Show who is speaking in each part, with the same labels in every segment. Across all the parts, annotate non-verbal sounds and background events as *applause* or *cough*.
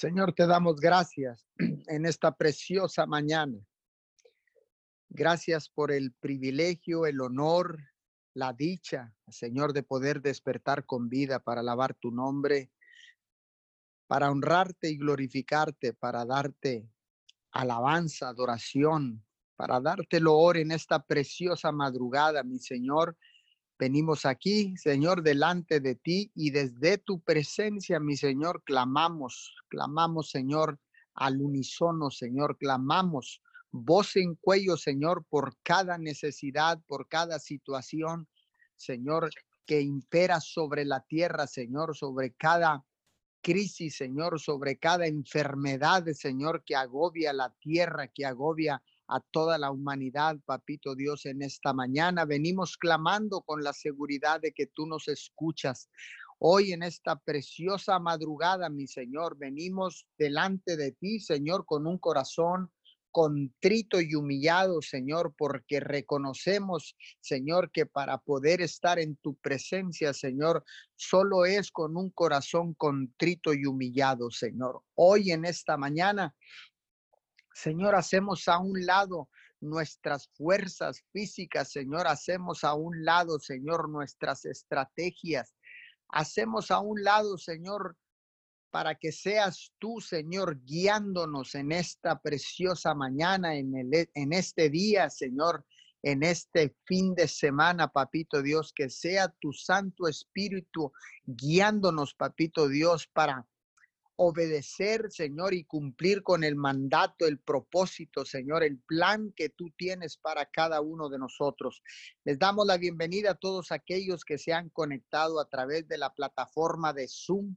Speaker 1: Señor, te damos gracias *clears throat* en esta preciosa mañana. Gracias por el privilegio, el honor, la dicha, Señor, de poder despertar con vida para alabar tu nombre, para honrarte y glorificarte, para darte alabanza, adoración, para darte loor en esta preciosa madrugada, mi Señor. Venimos aquí, Señor, delante de ti y desde tu presencia, mi Señor, clamamos, clamamos, Señor, al unísono, Señor, clamamos voz en cuello, Señor, por cada necesidad, por cada situación, Señor, que impera sobre la tierra, Señor, sobre cada crisis, Señor, sobre cada enfermedad, Señor, que agobia la tierra, que agobia a toda la humanidad, papito Dios, en esta mañana. Venimos clamando con la seguridad de que tú nos escuchas. Hoy en esta preciosa madrugada, mi Señor, venimos delante de ti, Señor, con un corazón contrito y humillado, Señor, porque reconocemos, Señor, que para poder estar en tu presencia, Señor, solo es con un corazón contrito y humillado, Señor. Hoy en esta mañana Señor, hacemos a un lado nuestras fuerzas físicas, Señor, hacemos a un lado, Señor, nuestras estrategias. Hacemos a un lado, Señor, para que seas tú, Señor, guiándonos en esta preciosa mañana, en, el, en este día, Señor, en este fin de semana, papito Dios, que sea tu Santo Espíritu guiándonos, papito Dios, para obedecer, Señor, y cumplir con el mandato, el propósito, Señor, el plan que tú tienes para cada uno de nosotros. Les damos la bienvenida a todos aquellos que se han conectado a través de la plataforma de Zoom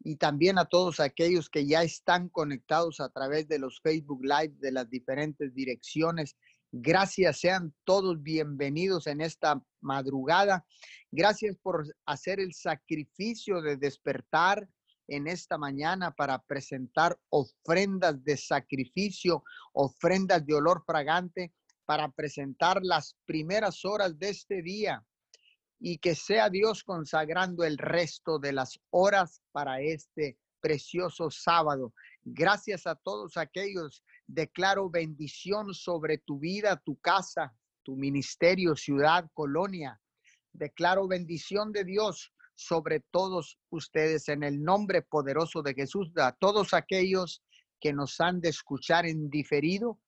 Speaker 1: y también a todos aquellos que ya están conectados a través de los Facebook Live de las diferentes direcciones. Gracias, sean todos bienvenidos en esta madrugada. Gracias por hacer el sacrificio de despertar en esta mañana para presentar ofrendas de sacrificio, ofrendas de olor fragante, para presentar las primeras horas de este día y que sea Dios consagrando el resto de las horas para este precioso sábado. Gracias a todos aquellos. Declaro bendición sobre tu vida, tu casa, tu ministerio, ciudad, colonia. Declaro bendición de Dios sobre todos ustedes en el nombre poderoso de Jesús, a todos aquellos que nos han de escuchar en diferido.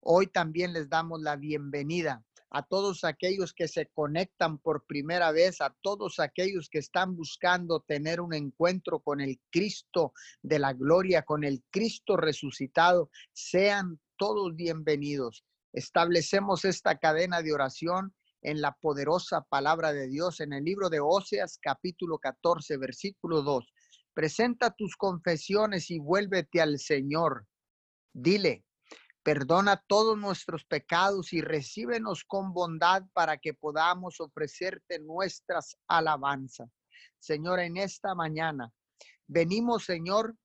Speaker 1: Hoy también les damos la bienvenida a todos aquellos que se conectan por primera vez, a todos aquellos que están buscando tener un encuentro con el Cristo de la gloria, con el Cristo resucitado. Sean todos bienvenidos. Establecemos esta cadena de oración en la poderosa palabra de Dios en el libro de Oseas capítulo 14 versículo 2. Presenta tus confesiones y vuélvete al Señor. Dile, perdona todos nuestros pecados y recíbenos con bondad para que podamos ofrecerte nuestras alabanzas. Señor, en esta mañana venimos, Señor,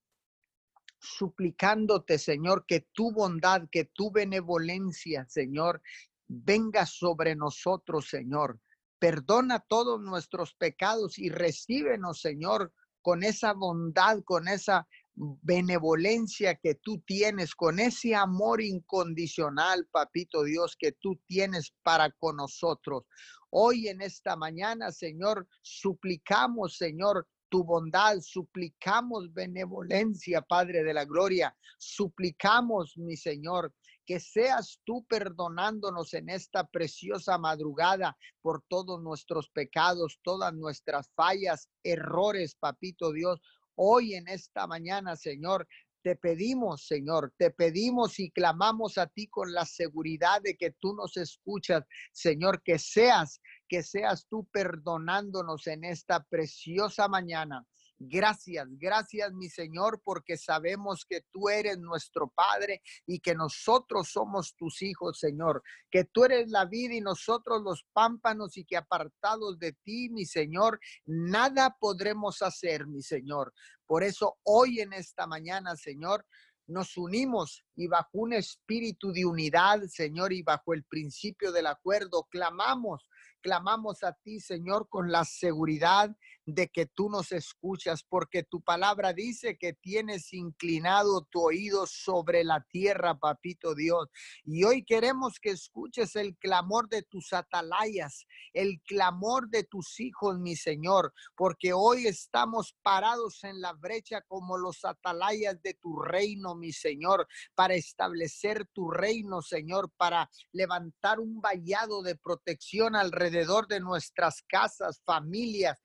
Speaker 1: suplicándote, Señor, que tu bondad, que tu benevolencia, Señor, venga sobre nosotros, Señor. Perdona todos nuestros pecados y recíbenos, Señor, con esa bondad, con esa benevolencia que tú tienes, con ese amor incondicional, papito Dios, que tú tienes para con nosotros. Hoy en esta mañana, Señor, suplicamos, Señor, tu bondad, suplicamos benevolencia, Padre de la Gloria, suplicamos, mi Señor, que seas tú perdonándonos en esta preciosa madrugada por todos nuestros pecados, todas nuestras fallas, errores, papito Dios. Hoy en esta mañana, Señor, te pedimos, Señor, te pedimos y clamamos a ti con la seguridad de que tú nos escuchas, Señor, que seas, que seas tú perdonándonos en esta preciosa mañana. Gracias, gracias mi Señor, porque sabemos que tú eres nuestro Padre y que nosotros somos tus hijos, Señor, que tú eres la vida y nosotros los pámpanos y que apartados de ti, mi Señor, nada podremos hacer, mi Señor. Por eso hoy en esta mañana, Señor, nos unimos y bajo un espíritu de unidad, Señor, y bajo el principio del acuerdo, clamamos, clamamos a ti, Señor, con la seguridad de que tú nos escuchas, porque tu palabra dice que tienes inclinado tu oído sobre la tierra, papito Dios. Y hoy queremos que escuches el clamor de tus atalayas, el clamor de tus hijos, mi Señor, porque hoy estamos parados en la brecha como los atalayas de tu reino, mi Señor, para establecer tu reino, Señor, para levantar un vallado de protección alrededor de nuestras casas, familias,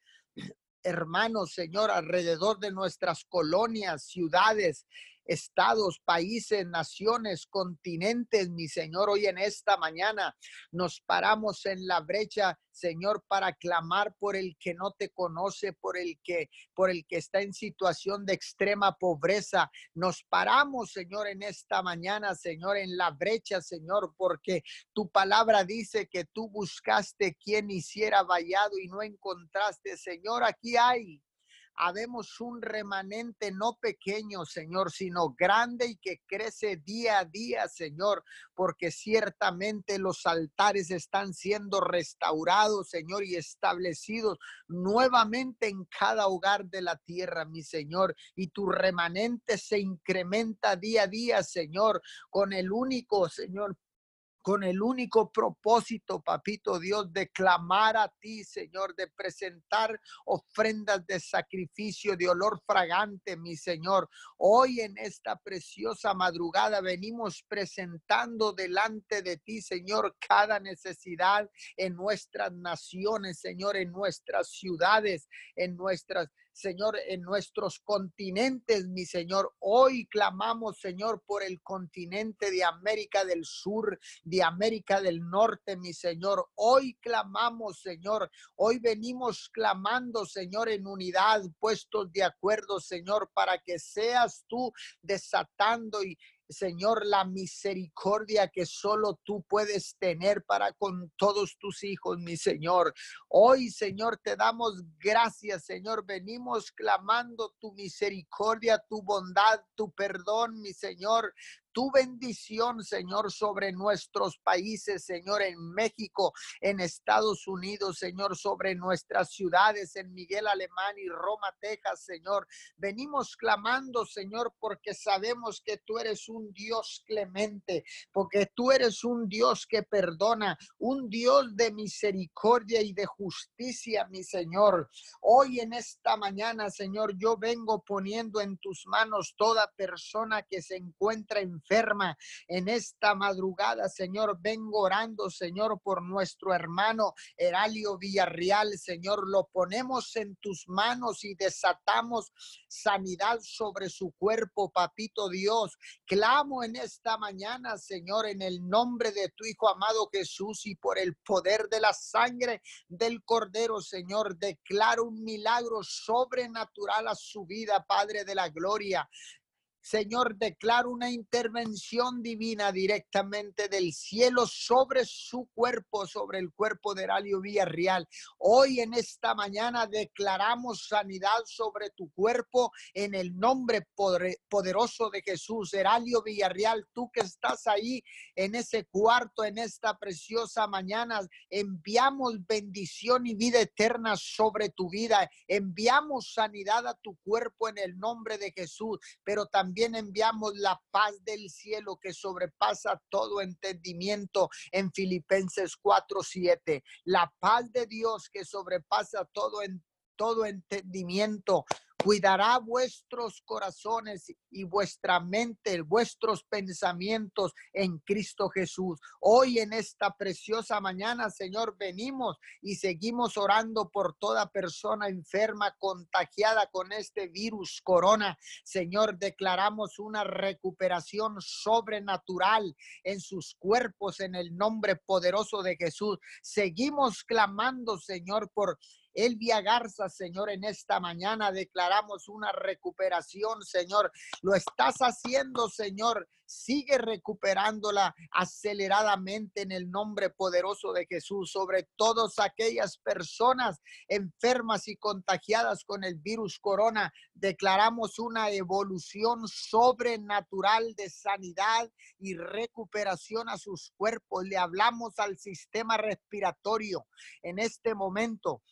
Speaker 1: hermanos, Señor, alrededor de nuestras colonias, ciudades, estados, países, naciones, continentes, mi Señor, hoy en esta mañana nos paramos en la brecha, Señor, para clamar por el que no te conoce, por el que por el que está en situación de extrema pobreza. Nos paramos, Señor, en esta mañana, Señor, en la brecha, Señor, porque tu palabra dice que tú buscaste quien hiciera vallado y no encontraste, Señor, aquí hay habemos un remanente no pequeño, Señor, sino grande y que crece día a día, Señor, porque ciertamente los altares están siendo restaurados, Señor, y establecidos nuevamente en cada hogar de la tierra, mi Señor, y tu remanente se incrementa día a día, Señor, con el único, Señor, con el único propósito, papito Dios, de clamar a ti, Señor, de presentar ofrendas de sacrificio, de olor fragante, mi Señor. Hoy en esta preciosa madrugada venimos presentando delante de ti, Señor, cada necesidad en nuestras naciones, Señor, en nuestras ciudades, en nuestras Señor, en nuestros continentes, mi Señor. Hoy clamamos, Señor, por el continente de América del Sur, de América del Norte, mi Señor. Hoy clamamos, Señor. Hoy venimos clamando, Señor, en unidad, puestos de acuerdo, Señor, para que seas tú desatando y, Señor, la misericordia que solo tú puedes tener para con todos tus hijos, mi Señor. Hoy, Señor, te damos gracias, Señor. Venimos clamando tu misericordia, tu bondad, tu perdón, mi Señor tu bendición, Señor, sobre nuestros países, Señor, en México, en Estados Unidos, Señor, sobre nuestras ciudades, en Miguel Alemán y Roma, Texas, Señor. Venimos clamando, Señor, porque sabemos que tú eres un Dios clemente, porque tú eres un Dios que perdona, un Dios de misericordia y de justicia, mi Señor. Hoy en esta mañana, Señor, yo vengo poniendo en tus manos toda persona que se encuentra en enferma. En esta madrugada, Señor, vengo orando, Señor, por nuestro hermano Heralio Villarreal, Señor, lo ponemos en tus manos y desatamos sanidad sobre su cuerpo, papito Dios. Clamo en esta mañana, Señor, en el nombre de tu Hijo amado Jesús y por el poder de la sangre del Cordero, Señor, declaro un milagro sobrenatural a su vida, Padre de la Gloria. Señor, declaro una intervención divina directamente del cielo sobre su cuerpo, sobre el cuerpo de Heralio Villarreal. Hoy en esta mañana declaramos sanidad sobre tu cuerpo en el nombre poderoso de Jesús. Heralio Villarreal, tú que estás ahí en ese cuarto, en esta preciosa mañana, enviamos bendición y vida eterna sobre tu vida. Enviamos sanidad a tu cuerpo en el nombre de Jesús, pero también también enviamos la paz del cielo que sobrepasa todo entendimiento en Filipenses 4:7. La paz de Dios que sobrepasa todo en todo entendimiento cuidará vuestros corazones y vuestra mente, vuestros pensamientos en Cristo Jesús. Hoy en esta preciosa mañana, Señor, venimos y seguimos orando por toda persona enferma, contagiada con este virus corona. Señor, declaramos una recuperación sobrenatural en sus cuerpos en el nombre poderoso de Jesús. Seguimos clamando, Señor, por Elvia Garza, Señor, en esta mañana declaramos una recuperación, Señor. Lo estás haciendo, Señor. Sigue recuperándola aceleradamente en el nombre poderoso de Jesús sobre todas aquellas personas enfermas y contagiadas con el virus corona. Declaramos una evolución sobrenatural de sanidad y recuperación a sus cuerpos. Le hablamos al sistema respiratorio en este momento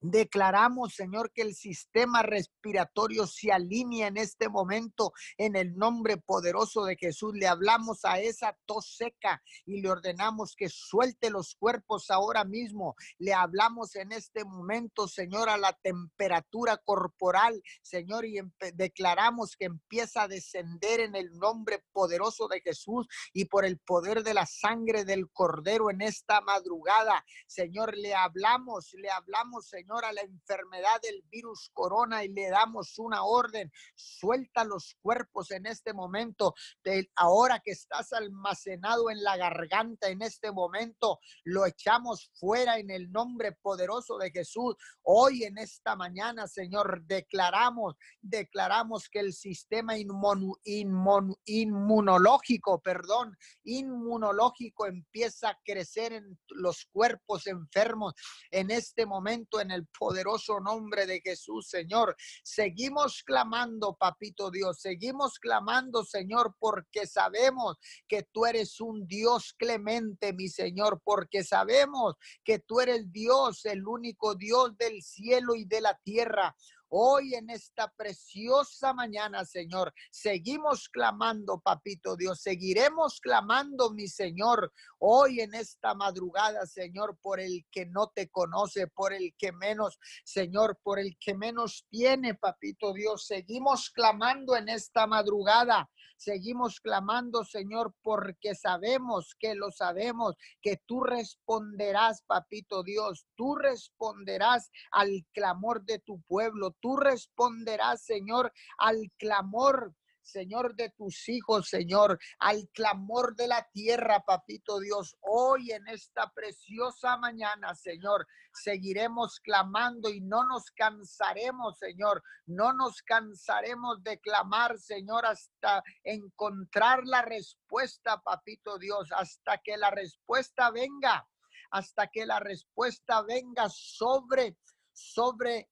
Speaker 1: Declaramos, Señor, que el sistema respiratorio se alinea en este momento en el nombre poderoso de Jesús. Le hablamos a esa tos seca y le ordenamos que suelte los cuerpos ahora mismo. Le hablamos en este momento, Señor, a la temperatura corporal, Señor, y declaramos que empieza a descender en el nombre poderoso de Jesús y por el poder de la sangre del Cordero en esta madrugada. Señor, le hablamos, le hablamos, Señor a la enfermedad del virus corona y le damos una orden. Suelta los cuerpos en este momento. De ahora que estás almacenado en la garganta en este momento, lo echamos fuera en el nombre poderoso de Jesús. Hoy en esta mañana, Señor, declaramos, declaramos que el sistema inmunológico, perdón, inmunológico empieza a crecer en los cuerpos enfermos en este momento en el el poderoso nombre de Jesús, Señor. Seguimos clamando, papito Dios, seguimos clamando, Señor, porque sabemos que tú eres un Dios clemente, mi Señor, porque sabemos que tú eres Dios, el único Dios del cielo y de la tierra. Hoy en esta preciosa mañana, Señor, seguimos clamando, papito Dios, seguiremos clamando, mi Señor, hoy en esta madrugada, Señor, por el que no te conoce, por el que menos, Señor, por el que menos tiene, papito Dios. Seguimos clamando en esta madrugada. Seguimos clamando, Señor, porque sabemos que lo sabemos, que tú responderás, papito Dios, tú responderás al clamor de tu pueblo, tú responderás, Señor, al clamor Señor, de tus hijos, Señor, al clamor de la tierra, papito Dios. Hoy en esta preciosa mañana, Señor, seguiremos clamando y no nos cansaremos, Señor. No nos cansaremos de clamar, Señor, hasta encontrar la respuesta, papito Dios, hasta que la respuesta venga, hasta que la respuesta venga sobre sobre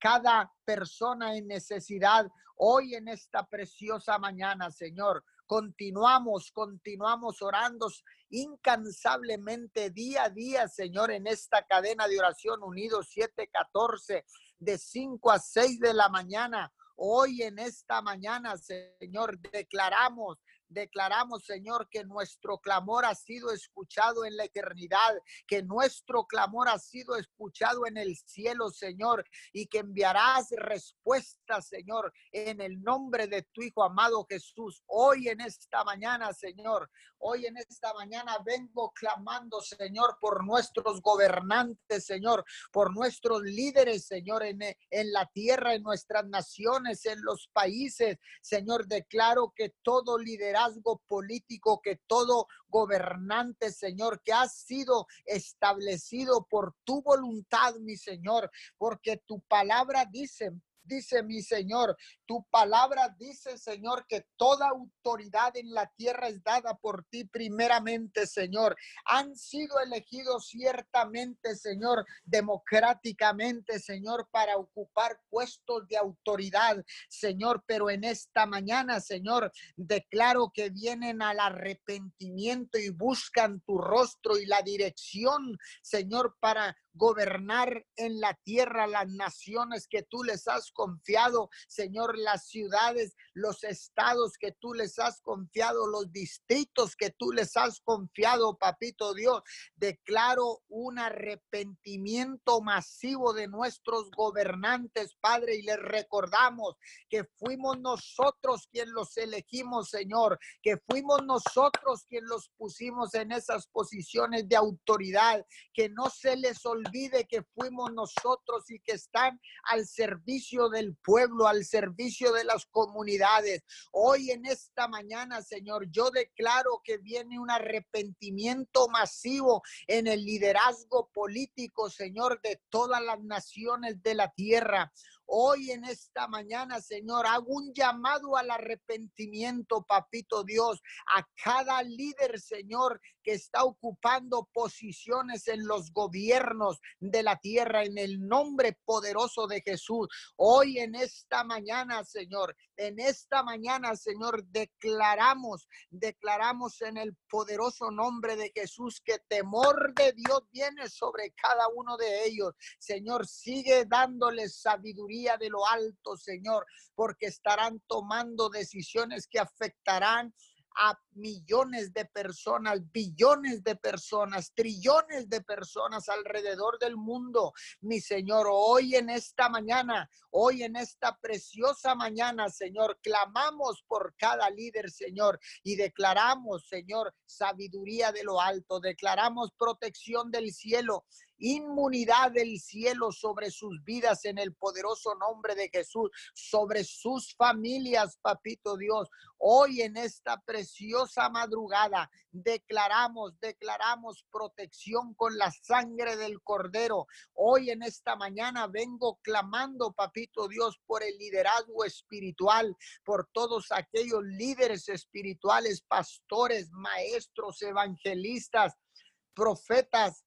Speaker 1: cada persona en necesidad hoy en esta preciosa mañana, Señor. Continuamos, continuamos orando incansablemente día a día, Señor, en esta cadena de oración unidos 714 de 5 a 6 de la mañana. Hoy en esta mañana, Señor, declaramos Declaramos, Señor, que nuestro clamor ha sido escuchado en la eternidad, que nuestro clamor ha sido escuchado en el cielo, Señor, y que enviarás respuesta, Señor, en el nombre de tu Hijo amado Jesús. Hoy en esta mañana, Señor, hoy en esta mañana vengo clamando, Señor, por nuestros gobernantes, Señor, por nuestros líderes, Señor, en, en la tierra, en nuestras naciones, en los países. Señor, declaro que todo liderazgo político, que todo gobernante, Señor, que ha sido establecido por tu voluntad, mi Señor, porque tu palabra dice, dice mi Señor. Tu palabra dice, Señor, que toda autoridad en la tierra es dada por ti primeramente, Señor. Han sido elegidos ciertamente, Señor, democráticamente, Señor, para ocupar puestos de autoridad, Señor. Pero en esta mañana, Señor, declaro que vienen al arrepentimiento y buscan tu rostro y la dirección, Señor, para gobernar en la tierra las naciones que tú les has confiado, Señor, las ciudades, los estados que tú les has confiado, los distritos que tú les has confiado, papito Dios. Declaro un arrepentimiento masivo de nuestros gobernantes, Padre, y les recordamos que fuimos nosotros quien los elegimos, Señor, que fuimos nosotros quien los pusimos en esas posiciones de autoridad, que no se les olvide olvide que fuimos nosotros y que están al servicio del pueblo, al servicio de las comunidades. Hoy en esta mañana, Señor, yo declaro que viene un arrepentimiento masivo en el liderazgo político, Señor, de todas las naciones de la tierra. Hoy en esta mañana, Señor, hago un llamado al arrepentimiento, papito Dios, a cada líder, Señor, que está ocupando posiciones en los gobiernos de la tierra en el nombre poderoso de Jesús. Hoy en esta mañana, Señor, en esta mañana, Señor, declaramos, declaramos en el poderoso nombre de Jesús que temor de Dios viene sobre cada uno de ellos. Señor, sigue dándoles sabiduría de lo alto, Señor, porque estarán tomando decisiones que afectarán a millones de personas, billones de personas, trillones de personas alrededor del mundo. Mi Señor, hoy en esta mañana, hoy en esta preciosa mañana, Señor, clamamos por cada líder, Señor, y declaramos, Señor, sabiduría de lo alto, declaramos protección del cielo inmunidad del cielo sobre sus vidas en el poderoso nombre de Jesús, sobre sus familias, papito Dios. Hoy en esta preciosa madrugada declaramos, declaramos protección con la sangre del cordero. Hoy en esta mañana vengo clamando, papito Dios, por el liderazgo espiritual, por todos aquellos líderes espirituales, pastores, maestros, evangelistas, profetas,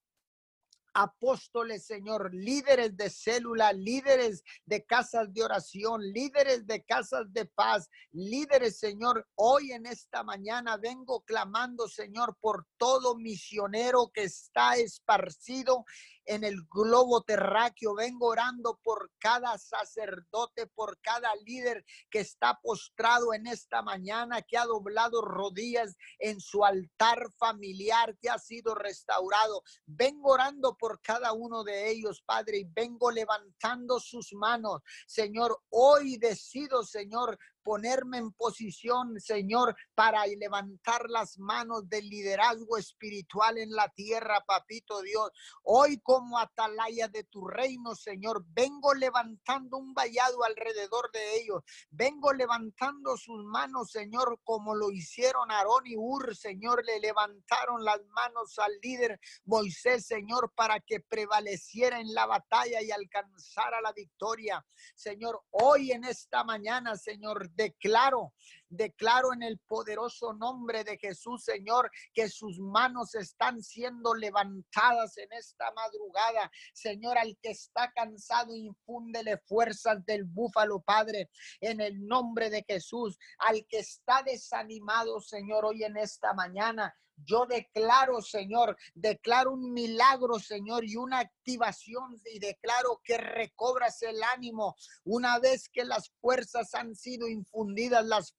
Speaker 1: apóstoles, Señor, líderes de célula, líderes de casas de oración, líderes de casas de paz, líderes, Señor. Hoy en esta mañana vengo clamando, Señor, por todo misionero que está esparcido en el globo terráqueo. Vengo orando por cada sacerdote, por cada líder que está postrado en esta mañana, que ha doblado rodillas en su altar familiar, que ha sido restaurado. Vengo orando por cada uno de ellos, Padre, y vengo levantando sus manos. Señor, hoy decido, Señor, ponerme en posición, Señor, para levantar las manos del liderazgo espiritual en la tierra, papito Dios. Hoy como atalaya de tu reino, Señor, vengo levantando un vallado alrededor de ellos. Vengo levantando sus manos, Señor, como lo hicieron Aarón y Ur, Señor, le levantaron las manos al líder Moisés, Señor, para que prevaleciera en la batalla y alcanzara la victoria. Señor, hoy en esta mañana, Señor, declaro, declaro en el poderoso nombre de Jesús, Señor, que sus manos están siendo levantadas en esta madrugada. Señor, al que está cansado, infúndele fuerzas del búfalo, Padre, en el nombre de Jesús. Al que está desanimado, Señor, hoy en esta mañana, yo declaro, Señor, declaro un milagro, Señor, y una activación y declaro que recobras el ánimo una vez que las fuerzas han sido infundidas, las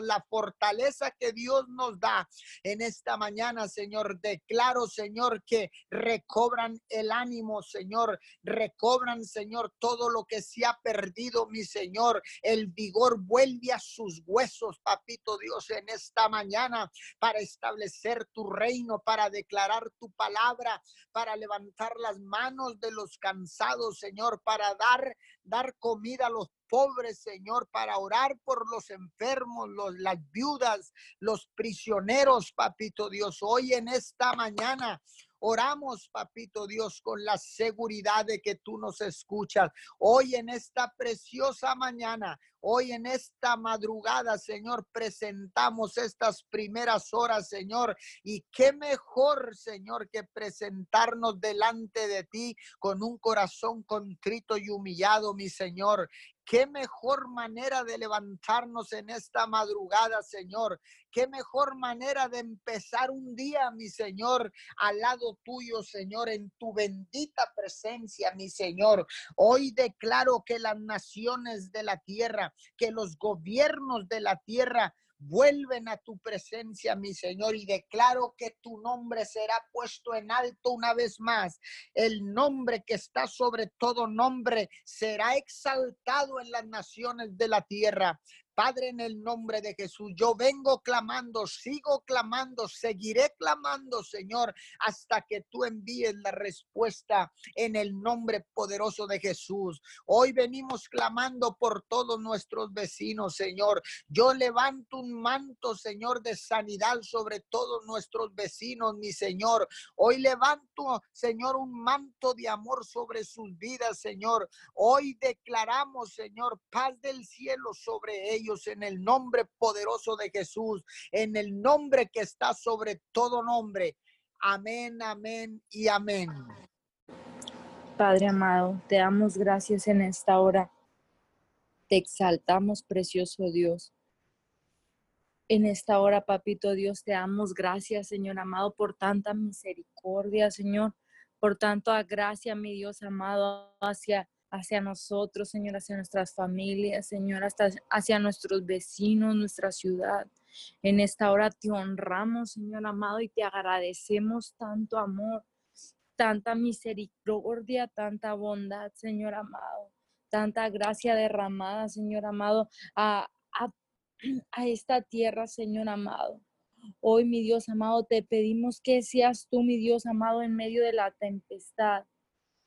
Speaker 1: la fortaleza que Dios nos da en esta mañana, Señor. Declaro, Señor, que recobran el ánimo, Señor. Recobran, Señor, todo lo que se ha perdido, mi Señor. El vigor vuelve a sus huesos, papito Dios, en esta mañana para establecer tu reino, para declarar tu palabra, para levantar las manos de los cansados, Señor, para dar, dar comida a los pobres, Señor, para orar por los enfermos, los, las viudas, los prisioneros, papito Dios. Hoy en esta mañana Oramos, papito Dios, con la seguridad de que tú nos escuchas. Hoy en esta preciosa mañana, hoy en esta madrugada, Señor, presentamos estas primeras horas, Señor. Y qué mejor, Señor, que presentarnos delante de ti con un corazón contrito y humillado, mi Señor. Qué mejor manera de levantarnos en esta madrugada, Señor. Qué mejor manera de empezar un día, mi Señor, al lado tuyo, Señor, en tu bendita presencia, mi Señor. Hoy declaro que las naciones de la tierra, que los gobiernos de la tierra vuelven a tu presencia, mi Señor, y declaro que tu nombre será puesto en alto una vez más. El nombre que está sobre todo nombre será exaltado en las naciones de la tierra Padre, en el nombre de Jesús, yo vengo clamando, sigo clamando, seguiré clamando, Señor, hasta que tú envíes la respuesta en el nombre poderoso de Jesús. Hoy venimos clamando por todos nuestros vecinos, Señor. Yo levanto un manto, Señor, de sanidad sobre todos nuestros vecinos, mi Señor. Hoy levanto, Señor, un manto de amor sobre sus vidas, Señor. Hoy declaramos, Señor, paz del cielo sobre ellos en el nombre poderoso de Jesús, en el nombre que está sobre todo nombre. Amén, amén y amén.
Speaker 2: Padre amado, te damos gracias en esta hora. Te exaltamos, precioso Dios. En esta hora, papito Dios, te damos gracias, Señor amado, por tanta misericordia, Señor, por tanta gracia, mi Dios amado, hacia hacia nosotros, Señor, hacia nuestras familias, Señor, hasta hacia nuestros vecinos, nuestra ciudad. En esta hora te honramos, Señor amado, y te agradecemos tanto amor, tanta misericordia, tanta bondad, Señor amado, tanta gracia derramada, Señor amado, a, a, *clears throat* a esta tierra, Señor amado. Hoy, mi Dios amado, te pedimos que seas tú, mi Dios amado, en medio de la tempestad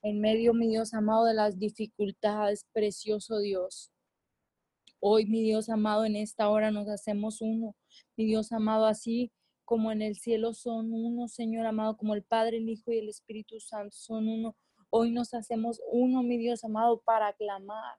Speaker 2: en medio, mi Dios amado, de las dificultades, precioso Dios. Hoy, mi Dios amado, en esta hora nos hacemos uno, mi Dios amado, así como en el cielo son uno, Señor amado, como el Padre, el Hijo y el Espíritu Santo son uno. Hoy nos hacemos uno, mi Dios amado, para aclamar.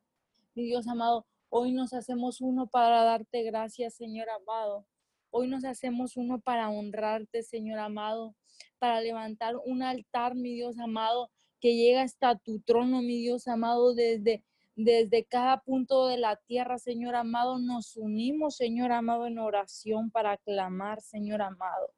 Speaker 2: Mi Dios amado, hoy nos hacemos uno para darte gracias, Señor amado. Hoy nos hacemos uno para honrarte, Señor amado, para levantar un altar, mi Dios amado, que llega hasta tu trono, mi Dios amado, desde, desde cada punto de la tierra, Señor amado, nos unimos, Señor amado, en oración para clamar, Señor amado.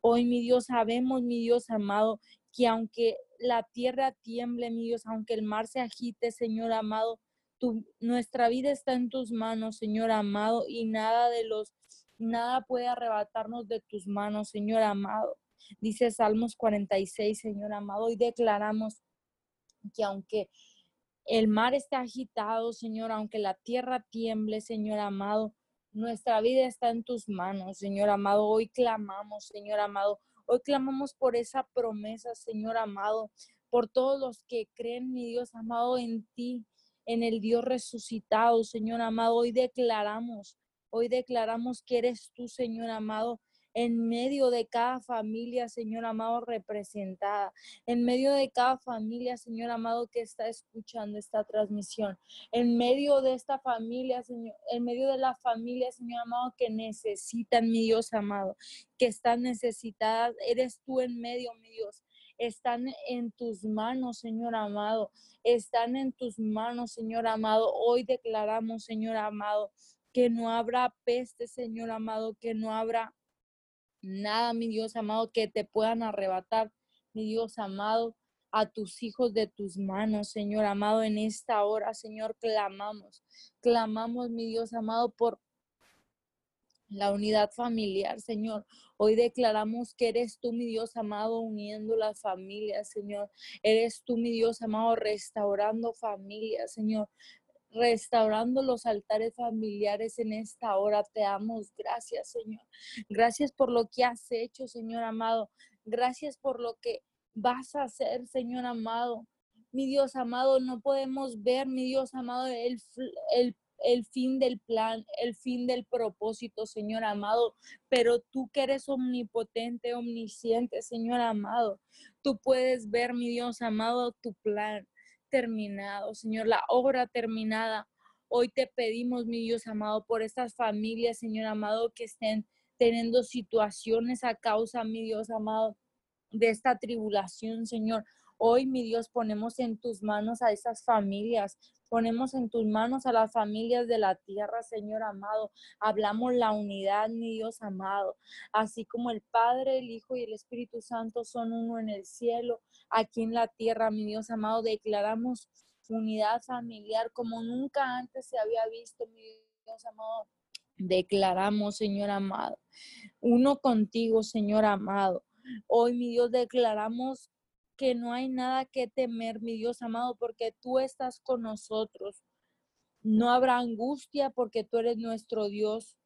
Speaker 2: Hoy, mi Dios, sabemos, mi Dios amado, que aunque la tierra tiemble, mi Dios, aunque el mar se agite, Señor amado, tu, nuestra vida está en tus manos, Señor amado, y nada de los, nada puede arrebatarnos de tus manos, Señor amado. Dice Salmos 46, Señor amado, y declaramos que aunque el mar esté agitado, Señor, aunque la tierra tiemble, Señor amado, nuestra vida está en tus manos, Señor amado. Hoy clamamos, Señor amado. Hoy clamamos por esa promesa, Señor amado, por todos los que creen, mi Dios amado, en ti, en el Dios resucitado, Señor amado. Hoy declaramos, hoy declaramos que eres tú, Señor amado, en medio de cada familia, Señor amado, representada, en medio de cada familia, Señor amado, que está escuchando esta transmisión, en medio de esta familia, Señor, en medio de la familia, Señor amado, que necesitan, mi Dios amado, que están necesitadas, eres tú en medio, mi Dios están en tus manos, Señor amado. Están en tus manos, Señor amado. Hoy declaramos, Señor amado, que no habrá peste, Señor amado, que no habrá nada, mi Dios amado, que te puedan arrebatar, mi Dios amado, a tus hijos de tus manos, Señor amado, en esta hora, Señor, clamamos, clamamos, mi Dios amado, por la unidad familiar, Señor. Hoy declaramos que eres tú, mi Dios amado, uniendo las familias, Señor. Eres tú, mi Dios amado, restaurando familias, Señor restaurando los altares familiares en esta hora. Te damos gracias, Señor. Gracias por lo que has hecho, Señor amado. Gracias por lo que vas a hacer, Señor amado. Mi Dios amado, no podemos ver, mi Dios amado, el, el, el fin del plan, el fin del propósito, Señor amado. Pero tú que eres omnipotente, omnisciente, Señor amado, tú puedes ver, mi Dios amado, tu plan terminado, Señor, la obra terminada. Hoy te pedimos, mi Dios amado, por estas familias, Señor amado, que estén teniendo situaciones a causa, mi Dios amado, de esta tribulación, Señor. Hoy, mi Dios, ponemos en tus manos a esas familias, Ponemos en tus manos a las familias de la tierra, Señor amado. Hablamos la unidad, mi Dios amado. Así como el Padre, el Hijo y el Espíritu Santo son uno en el cielo, aquí en la tierra, mi Dios amado, declaramos unidad familiar como nunca antes se había visto, mi Dios amado. Declaramos, Señor amado, uno contigo, Señor amado. Hoy, mi Dios, declaramos que no hay nada que temer, mi Dios amado, porque tú estás con nosotros. No habrá angustia porque tú eres nuestro Dios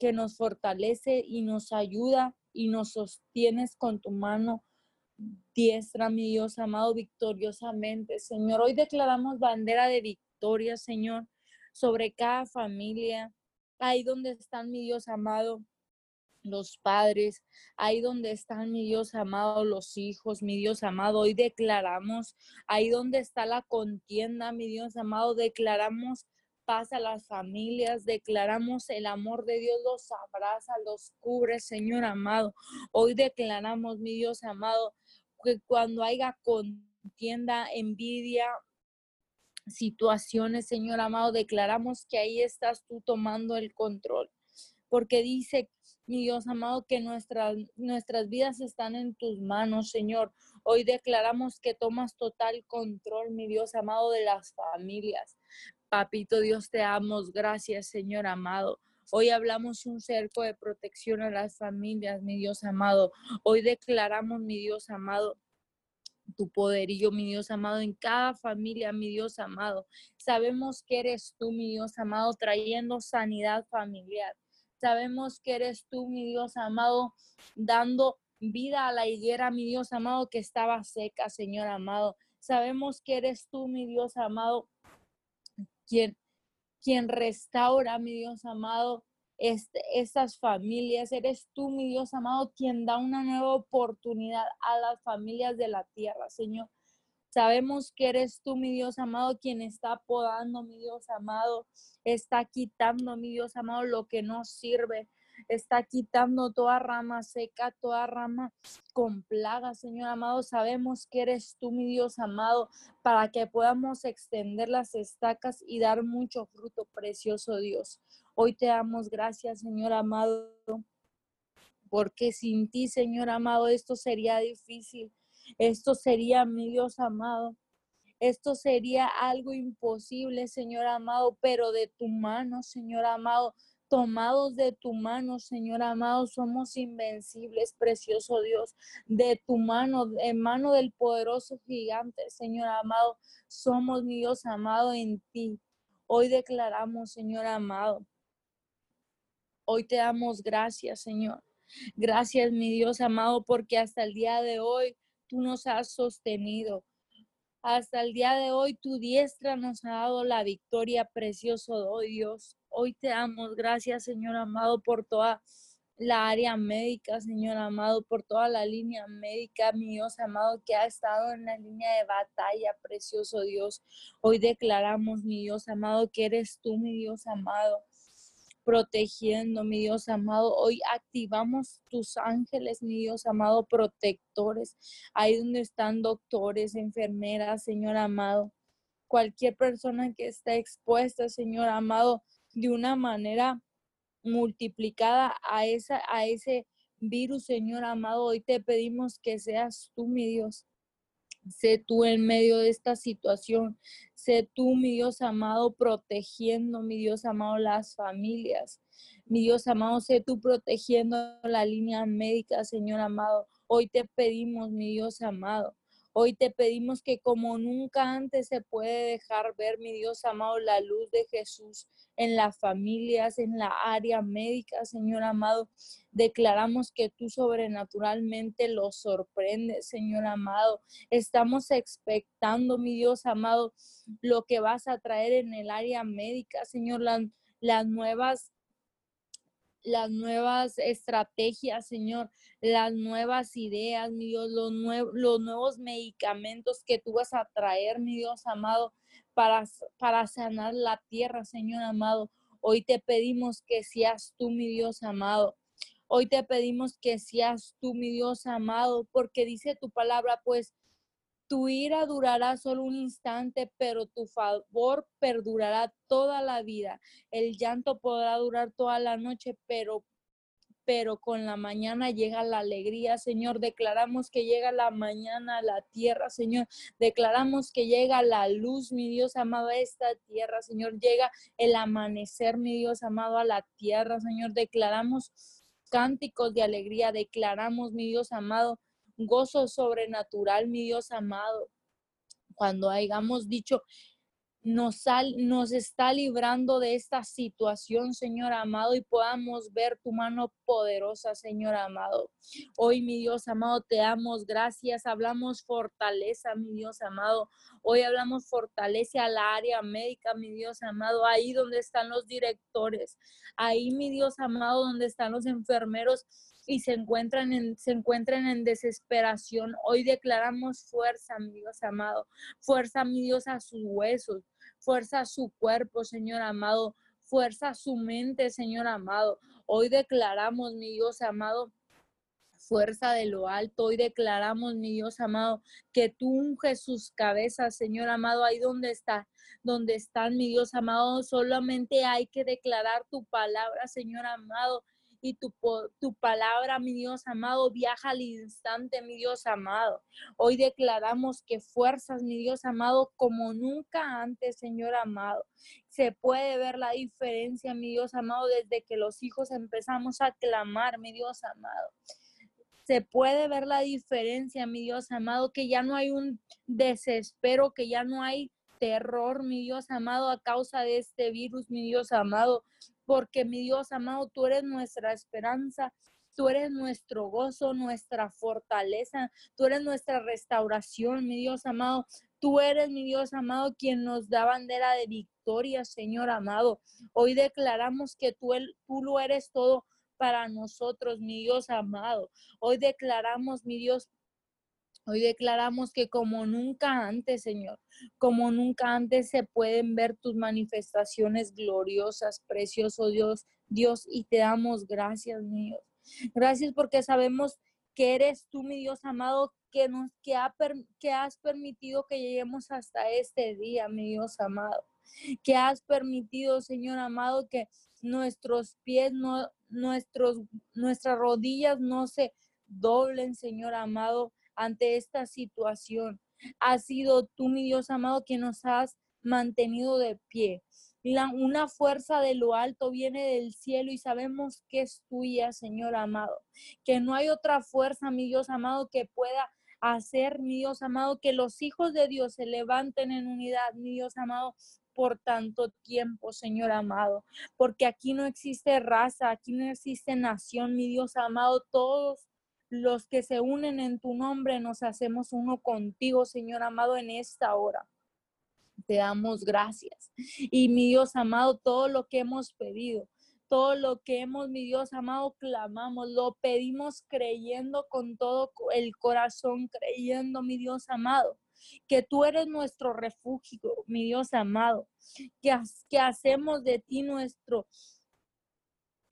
Speaker 2: que nos fortalece y nos ayuda y nos sostienes con tu mano diestra, mi Dios amado, victoriosamente. Señor, hoy declaramos bandera de victoria, Señor, sobre cada familia, ahí donde están, mi Dios amado, los padres, ahí donde están, mi Dios amado, los hijos, mi Dios amado, hoy declaramos, ahí donde está la contienda, mi Dios amado, declaramos paz a las familias, declaramos el amor de Dios los abraza, los cubre, Señor amado. Hoy declaramos, mi Dios amado, que cuando haya contienda, envidia, situaciones, Señor amado, declaramos que ahí estás tú tomando el control. Porque dice, mi Dios amado, que nuestras, nuestras vidas están en tus manos, Señor. Hoy declaramos que tomas total control, mi Dios amado, de las familias. Papito Dios, te damos gracias, Señor amado. Hoy hablamos un cerco de protección a las familias, mi Dios amado. Hoy declaramos, mi Dios amado, tu poderío, mi Dios amado, en cada familia, mi Dios amado. Sabemos que eres tú, mi Dios amado, trayendo sanidad familiar. Sabemos que eres tú, mi Dios amado, dando vida a la higuera, mi Dios amado, que estaba seca, Señor amado. Sabemos que eres tú, mi Dios amado, quien, quien restaura, mi Dios amado, este, estas familias. Eres tú, mi Dios amado, quien da una nueva oportunidad a las familias de la tierra, Señor. Sabemos que eres tú, mi Dios amado, quien está podando, mi Dios amado, está quitando, mi Dios amado, lo que no sirve está quitando toda rama seca, toda rama con plaga, Señor amado. Sabemos que eres tú, mi Dios amado, para que podamos extender las estacas y dar mucho fruto precioso, Dios. Hoy te damos gracias, Señor amado, porque sin ti, Señor amado, esto sería difícil. Esto sería, mi Dios amado, esto sería algo imposible, Señor amado, pero de tu mano, Señor amado, tomados de tu mano, Señor amado, somos invencibles, precioso Dios, de tu mano, en mano del poderoso gigante, Señor amado, somos, mi Dios amado, en ti. Hoy declaramos, Señor amado, Hoy te damos gracias, Señor. Gracias, mi Dios amado, porque hasta el día de hoy tú nos has sostenido. Hasta el día de hoy tu diestra nos ha dado la victoria, precioso oh Dios. Hoy te damos gracias, Señor amado, por toda la área médica, Señor amado, por toda la línea médica, mi Dios amado, que ha estado en la línea de batalla, precioso Dios. Hoy declaramos, mi Dios amado, que eres tú, mi Dios amado protegiendo, mi Dios amado. Hoy activamos tus ángeles, mi Dios amado, protectores. Ahí donde están doctores, enfermeras, Señor amado. Cualquier persona que esté expuesta, Señor amado, de una manera multiplicada a, esa, a ese virus, Señor amado. Hoy te pedimos que seas tú, mi Dios, Sé tú en medio de esta situación. Sé tú, mi Dios amado, protegiendo, mi Dios amado, las familias. Mi Dios amado, sé tú protegiendo la línea médica, Señor amado. Hoy te pedimos, mi Dios amado, Hoy te pedimos que como nunca antes se puede dejar ver, mi Dios amado, la luz de Jesús en las familias, en la área médica, Señor amado. Declaramos que tú sobrenaturalmente los sorprendes, Señor amado. Estamos expectando, mi Dios amado, lo que vas a traer en el área médica, Señor, las nuevas las nuevas estrategias, Señor, las nuevas ideas, mi Dios, los, los nuevos medicamentos que tú vas a traer, mi Dios amado, para, para sanar la tierra, Señor amado. Hoy te pedimos que seas tú, mi Dios amado. Hoy te pedimos que seas tú, mi Dios amado, porque dice tu palabra, pues tu ira durará solo un instante, pero tu favor perdurará toda la vida. El llanto podrá durar toda la noche, pero pero con la mañana llega la alegría, Señor. Declaramos que llega la mañana a la tierra, Señor. Declaramos que llega la luz, mi Dios amado, a esta tierra, Señor. Llega el amanecer, mi Dios amado, a la tierra, Señor. Declaramos cánticos de alegría. Declaramos, mi Dios amado, gozo sobrenatural, mi Dios amado. Cuando hayamos dicho, nos, nos está librando de esta situación, Señor amado, y podamos ver tu mano poderosa, Señor amado. Hoy, mi Dios amado, te damos gracias, hablamos fortaleza, mi Dios amado. Hoy hablamos fortaleza a la área médica, mi Dios amado, ahí donde están los directores, ahí, mi Dios amado, donde están los enfermeros y se encuentran en, se encuentran en desesperación. Hoy declaramos fuerza, mi Dios amado, fuerza, mi Dios, a sus huesos, fuerza a su cuerpo, Señor amado, fuerza a su mente, Señor amado. Hoy declaramos, mi Dios amado, fuerza de lo alto. Hoy declaramos, mi Dios amado, que tú unges sus cabezas, Señor amado, ahí donde está, donde están, mi Dios amado. Solamente hay que declarar tu palabra, Señor amado, y tu, tu palabra, mi Dios amado, viaja al instante, mi Dios amado. Hoy declaramos que fuerzas, mi Dios amado, como nunca antes, Señor amado. Se puede ver la diferencia, mi Dios amado, desde que los hijos empezamos a clamar, mi Dios amado se puede ver la diferencia, mi Dios amado, que ya no hay un desespero, que ya no hay terror, mi Dios amado, a causa de este virus, mi Dios amado, porque mi Dios amado, tú eres nuestra esperanza, tú eres nuestro gozo, nuestra fortaleza, tú eres nuestra restauración, mi Dios amado. Tú eres, mi Dios amado, quien nos da bandera de victoria, Señor amado. Hoy declaramos que tú, tú lo eres todo para nosotros, mi Dios amado. Hoy declaramos, mi Dios, Hoy declaramos que como nunca antes, Señor, como nunca antes se pueden ver tus manifestaciones gloriosas, precioso Dios, Dios, y te damos gracias, mi Dios. Gracias porque sabemos que eres tú, mi Dios amado, que nos que, que has permitido que lleguemos hasta este día, mi Dios amado. Que has permitido, Señor amado, que nuestros pies no nuestros nuestras rodillas no se doblen, Señor amado ante esta situación. Ha sido tú, mi Dios amado, que nos has mantenido de pie. La, una fuerza de lo alto viene del cielo y sabemos que es tuya, Señor amado. Que no hay otra fuerza, mi Dios amado, que pueda hacer, mi Dios amado, que los hijos de Dios se levanten en unidad, mi Dios amado, por tanto tiempo, Señor amado. Porque aquí no existe raza, aquí no existe nación, mi Dios amado. Todos los que se unen en tu nombre, nos hacemos uno contigo, Señor amado, en esta hora. Te damos gracias. Y mi Dios amado, todo lo que hemos pedido, todo lo que hemos, mi Dios amado, clamamos, lo pedimos creyendo con todo el corazón, creyendo, mi Dios amado, que tú eres nuestro refugio, mi Dios amado, que, que hacemos de ti nuestro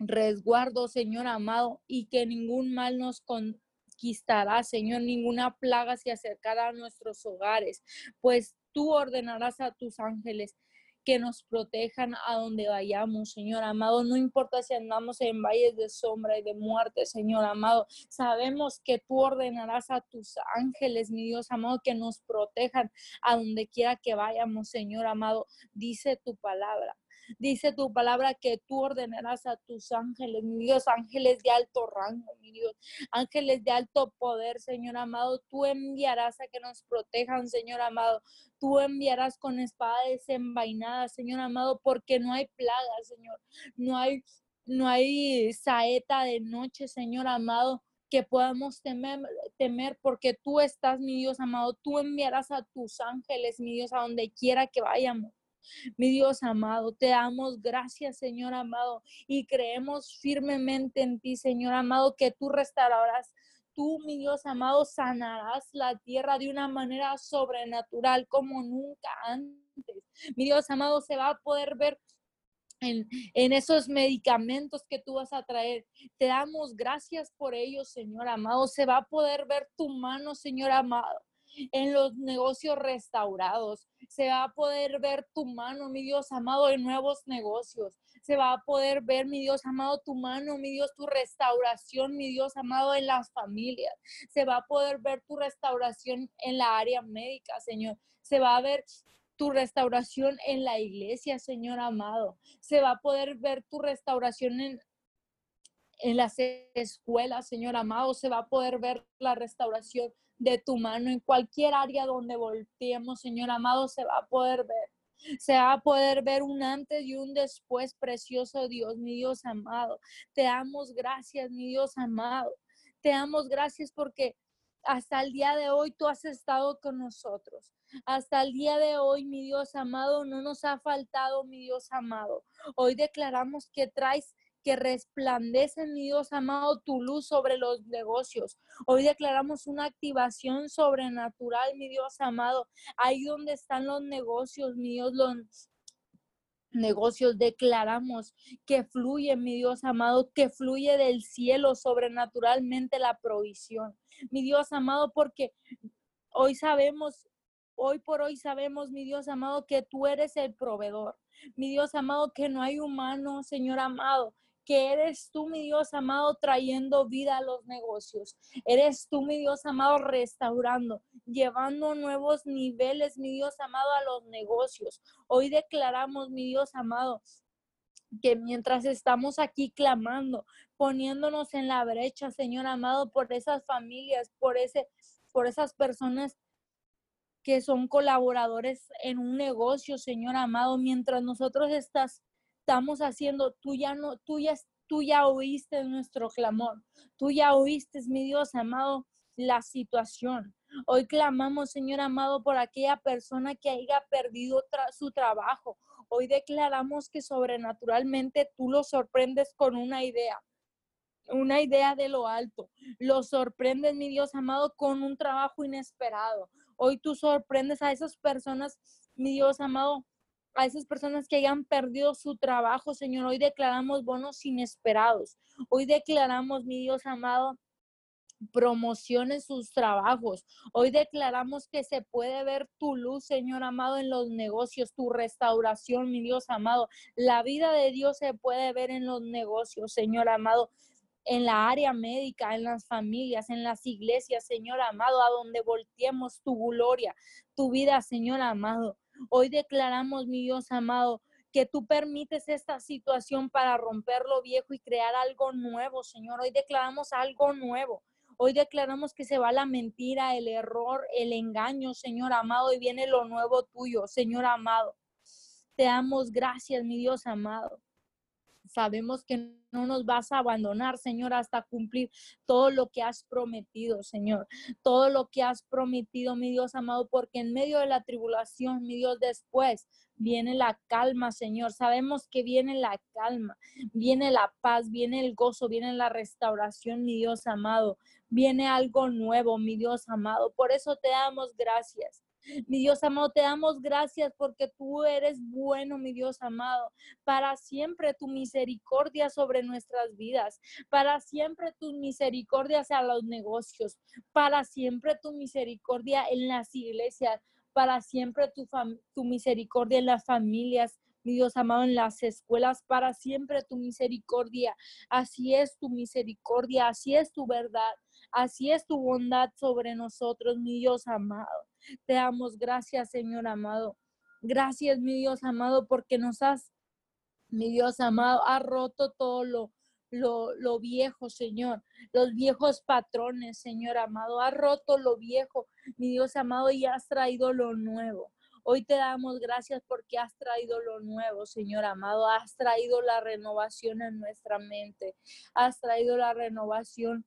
Speaker 2: resguardo, Señor amado, y que ningún mal nos conquistará, Señor, ninguna plaga se acercará a nuestros hogares, pues tú ordenarás a tus ángeles que nos protejan a donde vayamos, Señor amado. No importa si andamos en valles de sombra y de muerte, Señor amado. Sabemos que tú ordenarás a tus ángeles, mi Dios amado, que nos protejan a donde quiera que vayamos, Señor amado. Dice tu palabra Dice tu palabra que tú ordenarás a tus ángeles, mi Dios, ángeles de alto rango, mi Dios, ángeles de alto poder, Señor amado. Tú enviarás a que nos protejan, Señor amado. Tú enviarás con espada desenvainada, Señor amado, porque no hay plaga, Señor. No hay, no hay saeta de noche, Señor amado que podamos temer, temer, porque tú estás, mi Dios amado, tú enviarás a tus ángeles, mi Dios, a donde quiera que vayamos. Mi Dios amado, te damos gracias, Señor amado, y creemos firmemente en ti, Señor amado, que tú restaurarás tú, mi Dios amado, sanarás la tierra de una manera sobrenatural como nunca antes. Mi Dios amado, se va a poder ver en, en, esos medicamentos que tú vas a traer. Te damos gracias por ellos, Señor amado. Se va a poder ver tu mano, Señor amado en los negocios restaurados. Se va a poder ver tu mano, mi Dios amado, en nuevos negocios. Se va a poder ver, mi Dios amado, tu mano, mi Dios, tu restauración, mi Dios amado, en las familias. Se va a poder ver tu restauración en la área médica, Señor. Se va a ver tu restauración en la iglesia, Señor amado. Se va a poder ver tu restauración en, en las escuelas, Señor amado. Se va a poder ver la restauración de tu mano en cualquier área donde volteemos, Señor amado, se va a poder ver. Se va a poder ver un antes y un después, precioso Dios, mi Dios amado. Te damos gracias, mi Dios amado. Te damos gracias porque hasta el día de hoy tú has estado con nosotros. Hasta el día de hoy, mi Dios amado, no nos ha faltado, mi Dios amado. Hoy declaramos que traes que resplandece, mi Dios amado, tu luz sobre los negocios. Hoy declaramos una activación sobrenatural, mi Dios amado. Ahí donde están los negocios, mi Dios, los negocios declaramos que fluye, mi Dios amado, que fluye del cielo sobrenaturalmente la provisión. Mi Dios amado, porque hoy sabemos Hoy por hoy sabemos, mi Dios amado, que tú eres el proveedor. Mi Dios amado, que no hay humano, Señor amado, que eres tú, mi Dios amado, trayendo vida a los negocios. Eres tú, mi Dios amado, restaurando, llevando nuevos niveles, mi Dios amado, a los negocios. Hoy declaramos, mi Dios amado, que mientras estamos aquí clamando, poniéndonos en la brecha, Señor amado, por esas familias, por ese por esas personas que son colaboradores en un negocio, Señor amado, mientras nosotros estás, estamos haciendo, tú ya no, tú ya, tú ya oíste nuestro clamor, tú ya oíste, mi Dios amado, la situación. Hoy clamamos, Señor amado, por aquella persona que haya perdido su trabajo. Hoy declaramos que sobrenaturalmente tú lo sorprendes con una idea una idea de lo alto. Lo sorprendes, mi Dios amado, con un trabajo inesperado. Hoy tú sorprendes a esas personas, mi Dios amado, a esas personas que hayan perdido su trabajo, Señor. Hoy declaramos bonos inesperados. Hoy declaramos, mi Dios amado, promoción en sus trabajos. Hoy declaramos que se puede ver tu luz, Señor amado, en los negocios, tu restauración, mi Dios amado. La vida de Dios se puede ver en los negocios, Señor amado en la área médica, en las familias, en las iglesias, Señor amado, a donde volteemos tu gloria, tu vida, Señor amado. Hoy declaramos, mi Dios amado, que tú permites esta situación para romper lo viejo y crear algo nuevo, Señor. Hoy declaramos algo nuevo. Hoy declaramos que se va la mentira, el error, el engaño, Señor amado, y viene lo nuevo tuyo, Señor amado. Te damos gracias, mi Dios amado. Sabemos que no nos vas a abandonar, Señor, hasta cumplir todo lo que has prometido, Señor. Todo lo que has prometido, mi Dios amado, porque en medio de la tribulación, mi Dios, después viene la calma, Señor. Sabemos que viene la calma, viene la paz, viene el gozo, viene la restauración, mi Dios amado. Viene algo nuevo, mi Dios amado. Por eso te damos gracias. Mi Dios amado, te damos gracias porque tú eres bueno, mi Dios amado. Para siempre tu misericordia sobre nuestras vidas. Para siempre tu misericordia hacia los negocios. Para siempre tu misericordia en las iglesias. Para siempre tu, tu misericordia en las familias mi Dios amado, en las escuelas, para siempre tu misericordia. Así es tu misericordia, así es tu verdad, así es tu bondad sobre nosotros, mi Dios amado. Te damos gracias, Señor amado. Gracias, mi Dios amado, porque nos has, mi Dios amado, ha roto todo lo, lo, lo, viejo, Señor, los viejos patrones, Señor amado, ha roto lo viejo, mi Dios amado, y has traído lo nuevo. Hoy te damos gracias porque has traído lo nuevo, Señor amado, has traído la renovación en nuestra mente, has traído la renovación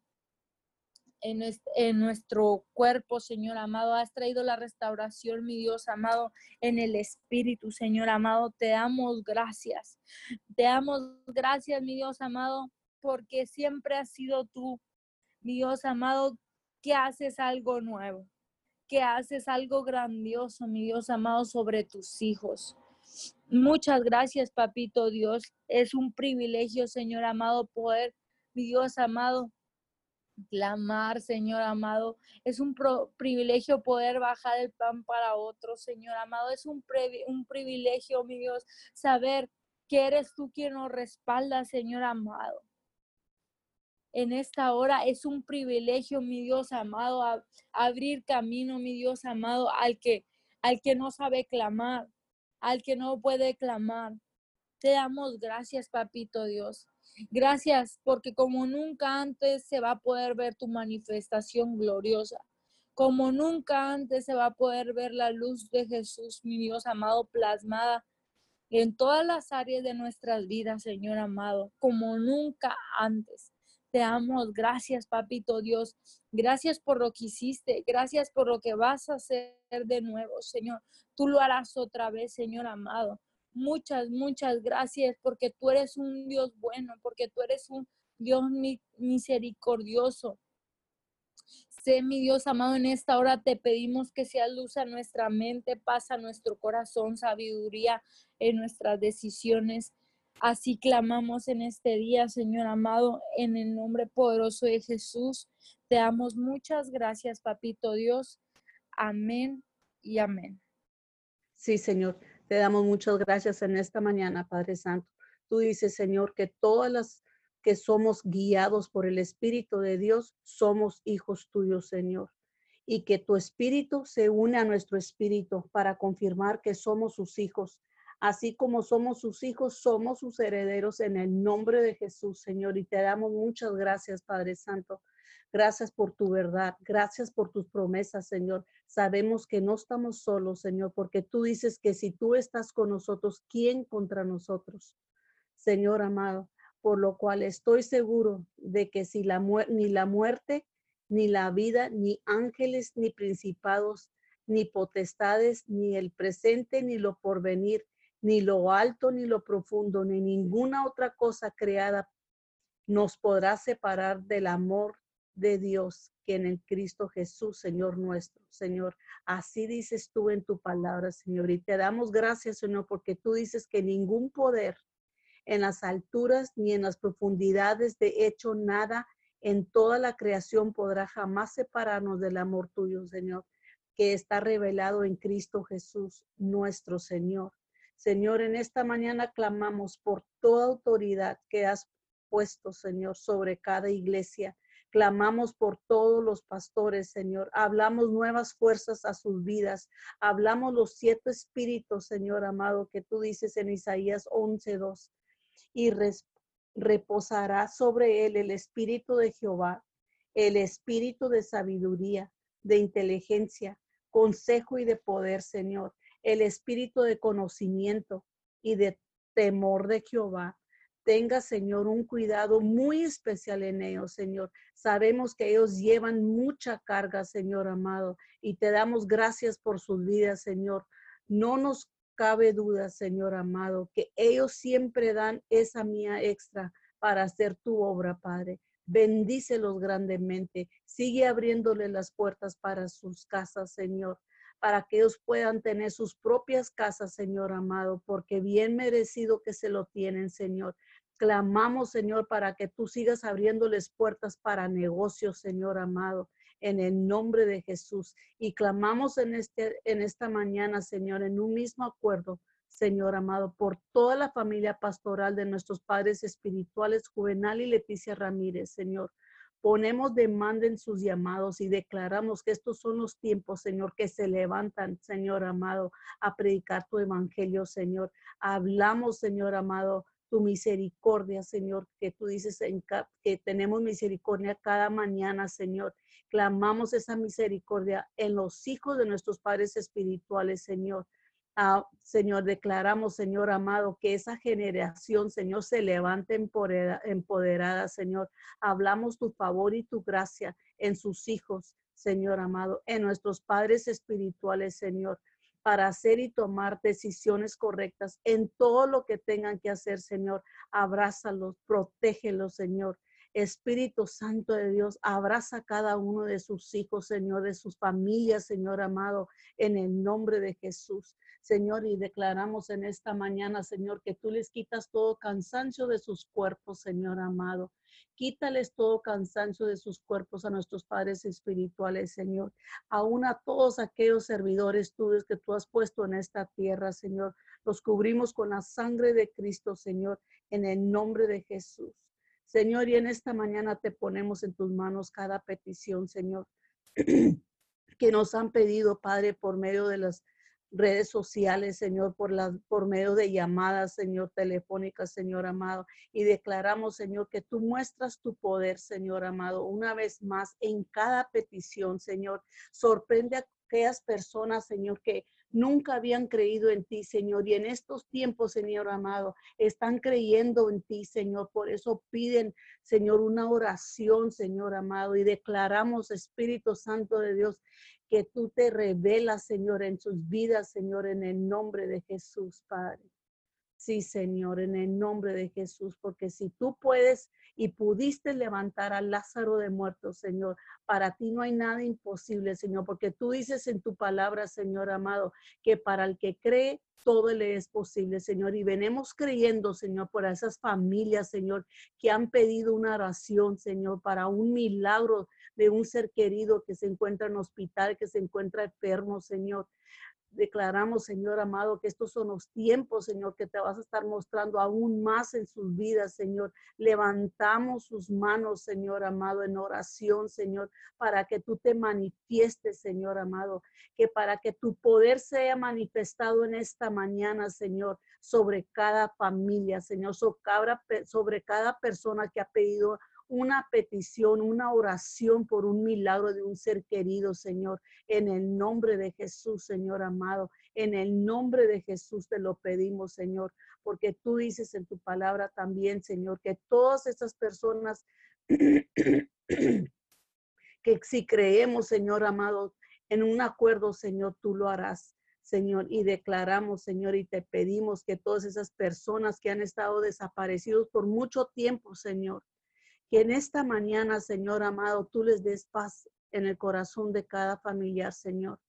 Speaker 2: en nuestro, cuerpo, Señor amado. Has traído la restauración, mi Dios amado, en el Espíritu, Señor amado. Te damos gracias. Te damos gracias, mi Dios amado, porque siempre has sido tú, mi Dios amado, que haces algo nuevo, que haces algo grandioso, mi Dios amado, sobre tus hijos. Muchas gracias, papito Dios. Es un privilegio, Señor amado, poder, mi Dios amado, clamar, Señor amado. Es un privilegio poder bajar el pan para otros, Señor amado. Es un, privilegio, mi Dios, saber que eres tú quien nos respalda, Señor amado. En esta hora es un privilegio, mi Dios amado, abrir camino, mi Dios amado, al que, al que no sabe clamar, al que no puede clamar. Te damos gracias, papito Dios. Gracias porque como nunca antes se va a poder ver tu manifestación gloriosa. como nunca antes se va a poder ver la luz de Jesús, mi Dios amado, plasmada en todas las áreas de nuestras vidas, Señor amado, como nunca antes. Te damos gracias, papito Dios. Gracias por lo que hiciste. Gracias por lo que vas a hacer de nuevo, Señor. Tú lo harás otra vez, Señor amado. Muchas, muchas gracias porque tú eres un Dios bueno, porque tú eres un Dios misericordioso. Sé, mi Dios amado, en esta hora te pedimos que sea luz a nuestra mente, pasa a nuestro corazón, sabiduría en nuestras decisiones. Así clamamos en este día, Señor amado, en el nombre poderoso de Jesús. Te damos muchas gracias, Papito Dios. Amén y amén.
Speaker 3: Sí, Señor, te damos muchas gracias en esta mañana, Padre Santo. Tú dices, Señor, que todas las que somos guiados por el Espíritu de Dios, somos hijos tuyos, Señor. Y que tu Espíritu se une a nuestro Espíritu para confirmar que somos sus hijos Así como somos sus hijos, somos sus herederos en el nombre de Jesús, Señor. Y te damos muchas gracias, Padre Santo. Gracias por tu verdad. Gracias por tus promesas, Señor. Sabemos que no estamos solos, Señor, porque tú dices que si tú estás con nosotros, ¿quién contra nosotros? Señor amado, por lo cual estoy seguro de que si la ni la muerte, ni la vida, ni ángeles, ni principados, ni potestades, ni el presente, ni lo porvenir, ni lo alto, ni lo profundo, ni ninguna otra cosa creada nos podrá separar del amor de Dios que en el Cristo Jesús, Señor nuestro. Señor, así dices tú en tu palabra, Señor. Y te damos gracias, Señor, porque tú dices que ningún poder en las alturas ni en las profundidades, de hecho, nada en toda la creación podrá jamás separarnos del amor tuyo, Señor, que está revelado en Cristo Jesús, nuestro Señor. Señor, en esta mañana clamamos por toda autoridad que has puesto, Señor, sobre cada iglesia. Clamamos por todos los pastores, Señor. Hablamos nuevas fuerzas a sus vidas. Hablamos los siete espíritus, Señor amado, que tú dices en Isaías 11:2. Y reposará sobre él el espíritu de Jehová, el espíritu de sabiduría, de inteligencia, consejo y de poder, Señor el espíritu de conocimiento y de temor de Jehová. Tenga, Señor, un cuidado muy especial en ellos, Señor. Sabemos que ellos llevan mucha carga, Señor amado, y te damos gracias por sus vidas, Señor. No nos cabe duda, Señor amado, que ellos siempre dan esa mía extra para hacer tu obra, Padre. Bendícelos grandemente. Sigue abriéndole las puertas para sus casas, Señor para que ellos puedan tener sus propias casas, Señor amado, porque bien merecido que se lo tienen, Señor. Clamamos, Señor, para que tú sigas abriéndoles puertas para negocios, Señor amado, en el nombre de Jesús. Y clamamos en, este, en esta mañana, Señor, en un mismo acuerdo, Señor amado, por toda la familia pastoral de nuestros padres espirituales, Juvenal y Leticia Ramírez, Señor ponemos demanda en sus llamados y declaramos que estos son los tiempos, Señor, que se levantan, Señor amado, a predicar tu evangelio, Señor. Hablamos, Señor amado, tu misericordia, Señor, que tú dices que tenemos misericordia cada mañana, Señor. Clamamos esa misericordia en los hijos de nuestros padres espirituales, Señor. Ah, Señor, declaramos, Señor amado, que esa generación, Señor, se levante empoderada, Señor. Hablamos tu favor y tu gracia en sus hijos, Señor amado, en nuestros padres espirituales, Señor, para hacer y tomar decisiones correctas en todo lo que tengan que hacer, Señor. Abrázalos, protégelos, Señor. Espíritu Santo de Dios, abraza cada uno de sus hijos, Señor, de sus familias, Señor amado, en el nombre de Jesús. Señor, y declaramos en esta mañana, Señor, que tú les quitas todo cansancio de sus cuerpos, Señor amado. Quítales todo cansancio de sus cuerpos a nuestros padres espirituales, Señor. Aún a todos aquellos servidores tuyos que tú has puesto en esta tierra, Señor. Los cubrimos con la sangre de Cristo, Señor, en el nombre de Jesús. Señor, y en esta mañana te ponemos en tus manos cada petición, Señor, *clears throat* que nos han pedido, Padre, por medio de las redes sociales, Señor, por, la, por medio de llamadas, Señor, telefónicas, Señor amado. Y declaramos, Señor, que tú muestras tu poder, Señor amado, una vez más en cada petición, Señor. Sorprende a aquellas personas, Señor, que nunca habían creído en ti, Señor. Y en estos tiempos, Señor amado, están creyendo en ti, Señor. Por eso piden, Señor, una oración, Señor amado. Y declaramos, Espíritu Santo de Dios, que tú te revelas, Señor, en sus vidas, Señor, en el nombre de Jesús, Padre. Sí, Señor, en el nombre de Jesús, porque si tú puedes y pudiste levantar a Lázaro de muertos, Señor, para ti no hay nada imposible, Señor, porque tú dices en tu palabra, Señor amado, que para el que cree, todo le es posible, Señor. Y venimos creyendo, Señor, por esas familias, Señor, que han pedido una oración, Señor, para un milagro de un ser querido que se encuentra en hospital, que se encuentra enfermo, Señor. Declaramos, Señor amado, que estos son los tiempos, Señor, que te vas a estar mostrando aún más en sus vidas, Señor. Levantamos sus manos, Señor amado, en oración, Señor, para que tú te manifiestes, Señor amado, que para que tu poder sea manifestado en esta mañana, Señor, sobre cada familia, Señor, sobre cada persona que ha pedido una petición, una oración por un milagro de un ser querido, Señor. En el nombre de Jesús, Señor amado. En el nombre de Jesús te lo pedimos, Señor, porque tú dices en tu palabra también, Señor, que todas esas personas *clears throat* que si creemos, Señor amado, en un acuerdo, Señor, tú lo harás. Señor, y declaramos, Señor, y te pedimos que todas esas personas que han estado desaparecidos por mucho tiempo, Señor, que en esta mañana, Señor amado, tú les des paz en el corazón de cada familiar, Señor.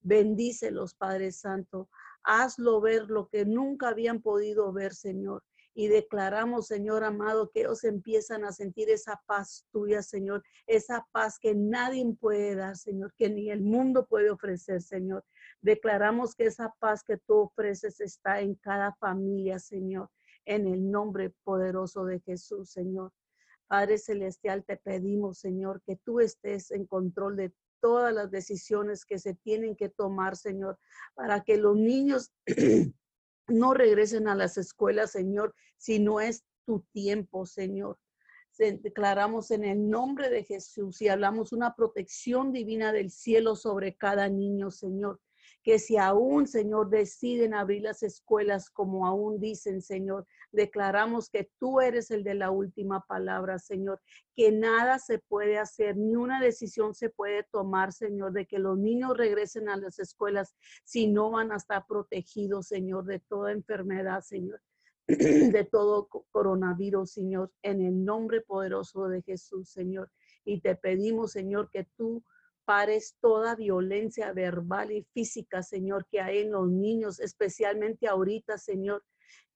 Speaker 3: Bendícelos, Padre Santo. Hazlo ver lo que nunca habían podido ver, Señor. Y declaramos, Señor amado, que ellos empiezan a sentir esa paz tuya, Señor. Esa paz que nadie puede dar, Señor, que ni el mundo puede ofrecer, Señor. Declaramos que esa paz que tú ofreces está en cada familia, Señor. En el nombre poderoso de Jesús, Señor. Padre Celestial, te pedimos, Señor, que tú estés en control de todas las decisiones que se tienen que tomar, Señor, para que los niños *clears throat* no regresen a las escuelas, Señor, si no es tu tiempo, Señor. Declaramos en el nombre de Jesús y hablamos una protección divina del cielo sobre cada niño, Señor que si aún, Señor, deciden abrir las escuelas como aún dicen, Señor, declaramos que tú eres el de la última palabra, Señor, que nada se puede hacer, ni una decisión se puede tomar, Señor, de que los niños regresen a las escuelas si no van a estar protegidos, Señor, de toda enfermedad, Señor *clears throat* de todo coronavirus, Señor, en el nombre poderoso de Jesús, Señor. Y te pedimos, Señor, que tú pares toda violencia verbal y física, Señor, que hay en los niños, especialmente ahorita, Señor,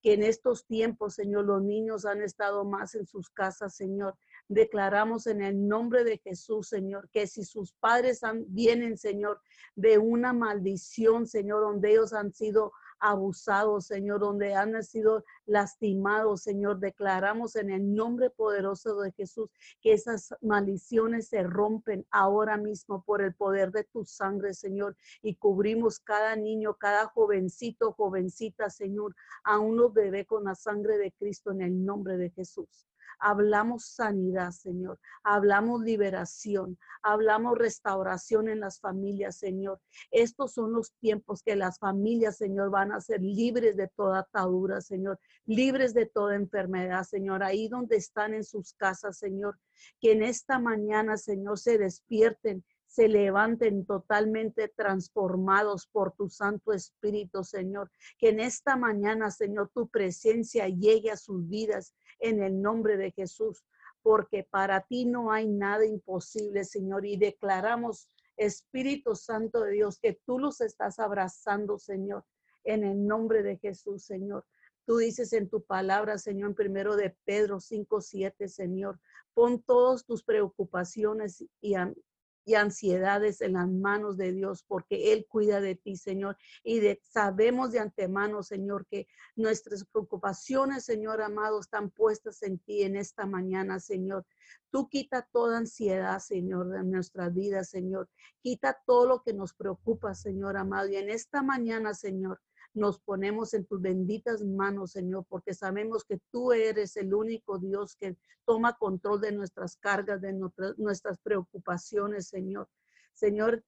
Speaker 3: que en estos tiempos, Señor, los niños han estado más en sus casas, Señor. Declaramos en el nombre de Jesús, Señor, que si sus padres vienen, Señor, de una maldición, Señor, donde ellos han sido abusados, Señor, donde han sido lastimados, Señor. Declaramos en el nombre poderoso de Jesús que esas maldiciones se rompen ahora mismo por el poder de tu sangre, Señor. Y cubrimos cada niño, cada jovencito, jovencita, Señor, a uno bebé con la sangre de Cristo en el nombre de Jesús. Hablamos sanidad, Señor. Hablamos liberación. Hablamos restauración en las familias, Señor. Estos son los tiempos que las familias, Señor, van a ser libres de toda atadura, Señor. Libres de toda enfermedad, Señor. Ahí donde están en sus casas, Señor. Que en esta mañana, Señor, se despierten se levanten totalmente transformados por tu Santo Espíritu, Señor. Que en esta mañana, Señor, tu presencia llegue a sus vidas en el nombre de Jesús, porque para ti no hay nada imposible, Señor. Y declaramos, Espíritu Santo de Dios, que tú los estás abrazando, Señor, en el nombre de Jesús, Señor. Tú dices en tu palabra, Señor, en primero de Pedro 5, 7, Señor, pon todas tus preocupaciones y, y ansiedades en las manos de Dios, porque Él cuida de ti, Señor. Y sabemos de antemano, Señor, que nuestras preocupaciones, Señor amado, están puestas en ti en esta mañana, Señor. Tú quita toda ansiedad, Señor, de nuestra vida, Señor. Quita todo lo que nos preocupa, Señor amado. Y en esta mañana, Señor, nos ponemos en tus benditas manos, Señor, porque sabemos que tú eres el único Dios que toma control de nuestras cargas, de nuestras preocupaciones, Señor. Señor,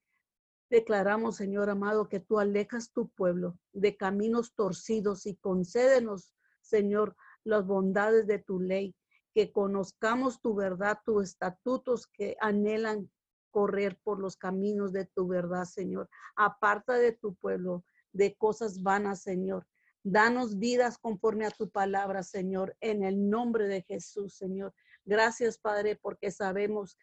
Speaker 3: declaramos, Señor amado, que tú alejas tu pueblo de caminos torcidos y concédenos, Señor, las bondades de tu ley, que conozcamos tu verdad, tus estatutos que anhelan correr por los caminos de tu verdad, Señor. Aparta de tu pueblo de cosas vanas, Señor. Danos vidas conforme a tu palabra, Señor, en el nombre de Jesús, Señor. Gracias, Padre, porque sabemos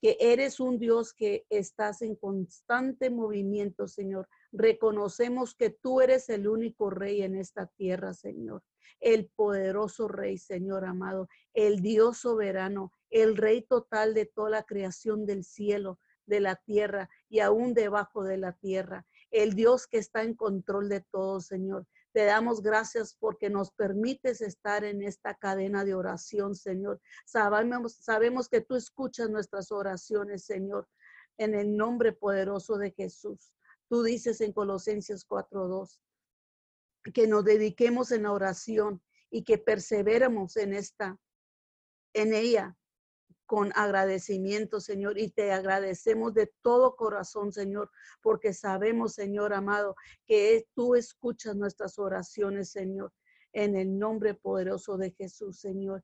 Speaker 3: que eres un Dios que estás en constante movimiento, Señor. Reconocemos que tú eres el único rey en esta tierra, Señor. El poderoso rey, Señor amado, el Dios soberano, el rey total de toda la creación del cielo, de la tierra y aún debajo de la tierra el Dios que está en control de todo, Señor. Te damos gracias porque nos permites estar en esta cadena de oración, Señor. Sabemos, que tú escuchas nuestras oraciones, Señor, en el nombre poderoso de Jesús. Tú dices en Colosenses 4:2 que nos dediquemos en la oración y que perseveremos en esta, en ella, con agradecimiento, Señor, y te agradecemos de todo corazón, Señor, porque sabemos, Señor amado, que tú escuchas nuestras oraciones, Señor, en el nombre poderoso de Jesús, Señor.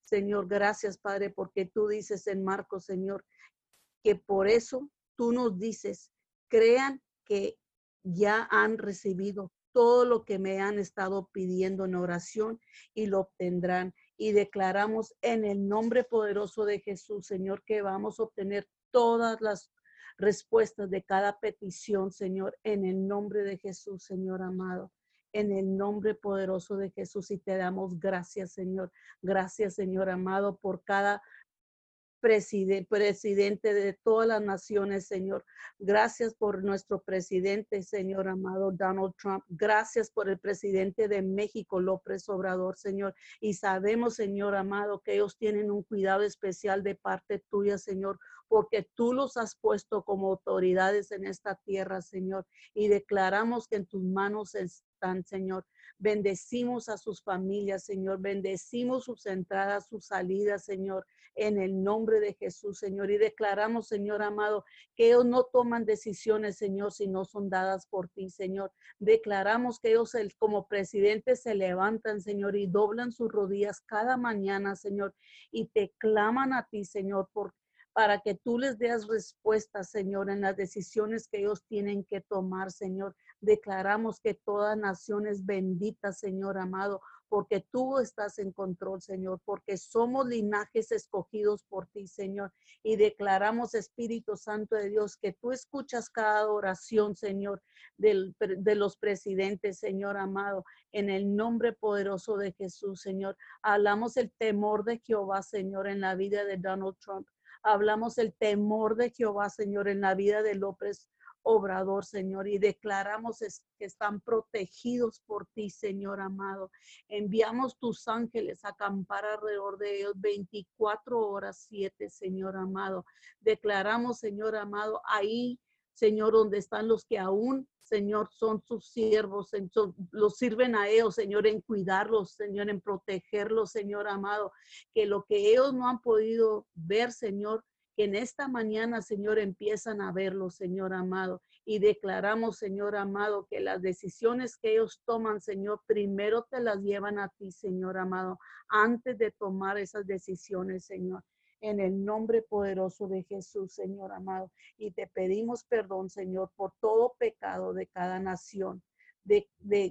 Speaker 3: Señor, gracias, Padre, porque tú dices en Marcos, Señor, que por eso tú nos dices, crean que ya han recibido todo lo que me han estado pidiendo en oración y lo obtendrán y declaramos en el nombre poderoso de Jesús, Señor, que vamos a obtener todas las respuestas de cada petición, Señor, en el nombre de Jesús, Señor amado. En el nombre poderoso de Jesús y te damos gracias, Señor. Gracias, Señor amado, por cada presidente, de todas las naciones, Señor. Gracias por nuestro presidente, Señor amado Donald Trump. Gracias por el presidente de México, López Obrador, Señor. Y sabemos, Señor amado, que ellos tienen un cuidado especial de parte tuya, Señor, porque tú los has puesto como autoridades en esta tierra, Señor. Y declaramos que en tus manos Señor. Bendecimos a sus familias, Señor. Bendecimos sus entradas, sus salidas, Señor en el nombre de Jesús, Señor. Y declaramos, Señor amado, que ellos no toman decisiones, Señor, si no son dadas por ti, Señor. Declaramos que ellos como presidentes se levantan, Señor, y doblan sus rodillas cada mañana, Señor, y te claman a ti, Señor, para que tú les des respuesta, Señor, en las decisiones que ellos tienen que tomar, Señor. Declaramos que toda nación es bendita, Señor amado, porque tú estás en control, Señor, porque somos linajes escogidos por ti, Señor. Y declaramos, Espíritu Santo de Dios, que tú escuchas cada oración, Señor, de los presidentes, Señor amado, en el nombre poderoso de Jesús, Señor. Hablamos el temor de Jehová, Señor, en la vida de Donald Trump. Hablamos el temor de Jehová, Señor, en la vida de López obrador, Señor, y declaramos que están protegidos por ti, Señor amado. Enviamos tus ángeles a acampar alrededor de ellos 24 horas 7, Señor amado. Declaramos, Señor amado, ahí, Señor, donde están los que aún, Señor, son sus siervos, los sirven a ellos, Señor, en cuidarlos, Señor, en protegerlos, Señor amado, que lo que ellos no han podido ver, Señor, que en esta mañana, Señor, empiezan a verlo, Señor amado. Y declaramos, Señor amado, que las decisiones que ellos toman, Señor, primero te las llevan a ti, Señor amado, antes de tomar esas decisiones, Señor. En el nombre poderoso de Jesús, Señor amado. Y te pedimos perdón, Señor, por todo pecado de cada nación de, de,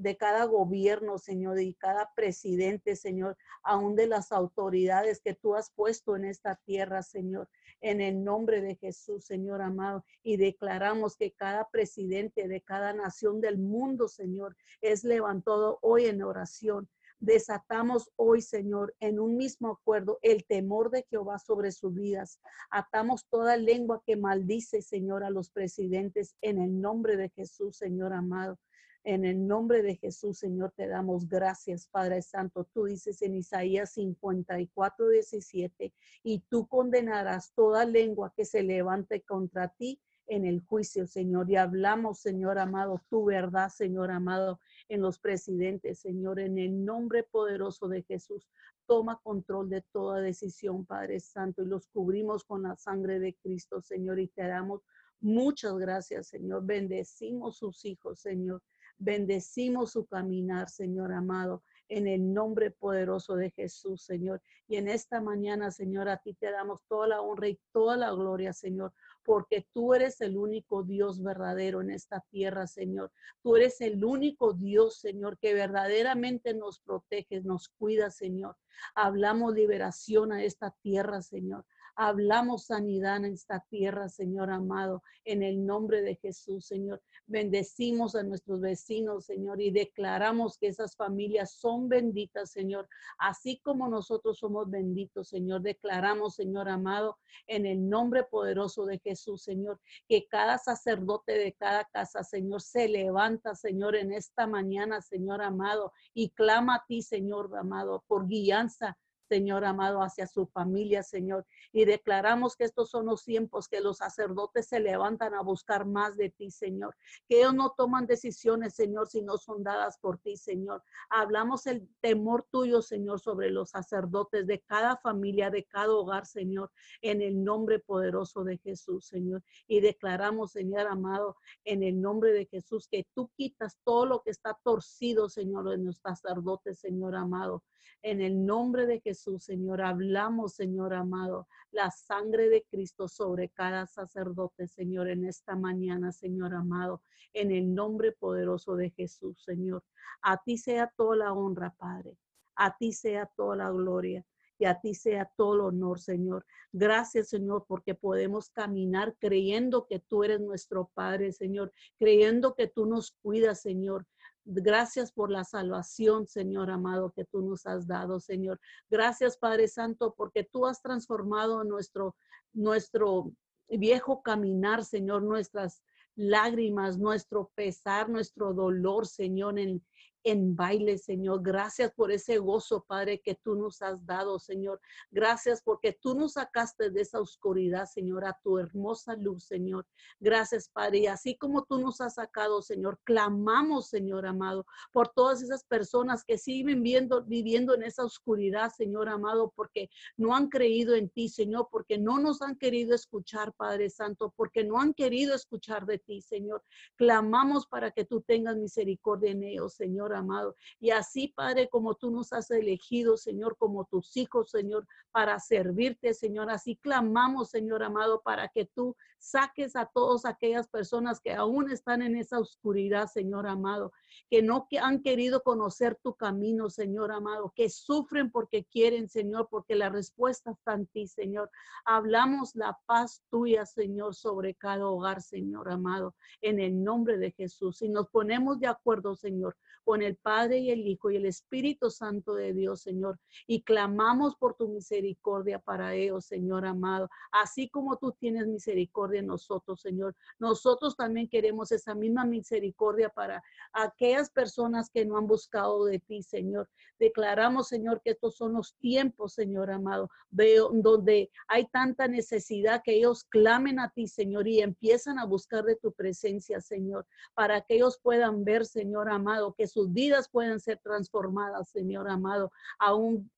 Speaker 3: de, cada gobierno, Señor, y cada presidente, Señor, aún de las autoridades que tú has puesto en esta tierra, Señor, en el nombre de Jesús, Señor amado. Y declaramos que cada presidente de cada nación del mundo, Señor, es levantado hoy en oración Desatamos hoy, Señor, en un mismo acuerdo el temor de Jehová sobre sus vidas. Atamos toda lengua que maldice, Señor, a los presidentes en el nombre de Jesús, Señor amado. En el nombre de Jesús, Señor, te damos gracias, Padre Santo. Tú dices en Isaías 54, 17, y tú condenarás toda lengua que se levante contra ti en el juicio, Señor. Y hablamos, Señor amado, tu verdad, Señor amado, en los presidentes, Señor, en el nombre poderoso de Jesús. Toma control de toda decisión, Padre Santo, y los cubrimos con la sangre de Cristo, Señor, y te damos muchas gracias, Señor. Bendecimos sus hijos, Señor. Bendecimos su caminar, Señor amado, en el nombre poderoso de Jesús, Señor. Y en esta mañana, Señor, a ti te damos toda la honra y toda la gloria, Señor, porque tú eres el único Dios verdadero en esta tierra, Señor. Tú eres el único Dios, Señor, que verdaderamente nos protege, nos cuida, Señor. Hablamos liberación a esta tierra, Señor. Hablamos sanidad en esta tierra, Señor amado, en el nombre de Jesús, Señor. Bendecimos a nuestros vecinos, Señor, y declaramos que esas familias son benditas, Señor, así como nosotros somos benditos, Señor. Declaramos, Señor amado, en el nombre poderoso de Jesús, Señor, que cada sacerdote de cada casa, Señor, se levanta, Señor, en esta mañana, Señor amado, y clama a ti, Señor amado, por guianza Señor amado, hacia su familia, Señor. Y declaramos que estos son los tiempos que los sacerdotes se levantan a buscar más de ti, Señor. Que ellos no toman decisiones, Señor, si no son dadas por ti, Señor. Hablamos el temor tuyo, Señor, sobre los sacerdotes de cada familia, de cada hogar, Señor, en el nombre poderoso de Jesús, Señor. Y declaramos, Señor amado, en el nombre de Jesús, que tú quitas todo lo que está torcido, Señor, en los sacerdotes, Señor amado. En el nombre de Jesús, Señor, hablamos, Señor amado, la sangre de Cristo sobre cada sacerdote, Señor, en esta mañana, Señor amado, en el nombre poderoso de Jesús, Señor. A ti sea toda la honra, Padre. A ti sea toda la gloria y a ti sea todo el honor, Señor. Gracias, Señor, porque podemos caminar creyendo que tú eres nuestro Padre, Señor, creyendo que tú nos cuidas, Señor, Gracias por la salvación, Señor amado, que tú nos has dado, Señor. Gracias, Padre Santo, porque tú has transformado nuestro, nuestro viejo caminar, Señor, nuestras lágrimas, nuestro pesar, nuestro dolor, Señor, en, en baile, Señor. Gracias por ese gozo, Padre, que tú nos has dado, Señor. Gracias porque tú nos sacaste de esa oscuridad, Señor, a tu hermosa luz, Señor. Gracias, Padre. Y así como tú nos has sacado, Señor, clamamos, Señor amado, por todas esas personas que siguen viendo, viviendo en esa oscuridad, Señor amado, porque no han creído en ti, Señor, porque no nos han querido escuchar, Padre Santo, porque no han querido escuchar de ti, Señor. Clamamos para que tú tengas misericordia en ellos, Señor amado. Y así, Padre, como tú nos has elegido, Señor, como tus hijos, Señor, para servirte, Señor. Así clamamos, Señor amado, para que tú saques a todas aquellas personas que aún están en esa oscuridad, Señor amado, que no que han querido conocer tu camino, Señor amado, que sufren porque quieren, Señor, porque la respuesta está en ti, Señor. Hablamos la paz tuya, Señor, sobre cada hogar, Señor amado, en el nombre de Jesús. Y nos ponemos de acuerdo, Señor, con el Padre y el Hijo y el Espíritu Santo de Dios, Señor, y clamamos por tu misericordia para ellos, Señor amado, así como tú tienes misericordia en nosotros, Señor. Nosotros también queremos esa misma misericordia para aquellas personas que no han buscado de ti, Señor. Declaramos, Señor, que estos son los tiempos, Señor amado, donde hay tanta necesidad que ellos clamen a ti, Señor, y empiezan a buscar de tu presencia, Señor, para que ellos puedan ver, Señor amado, que sus vidas pueden ser transformadas, Señor amado, aún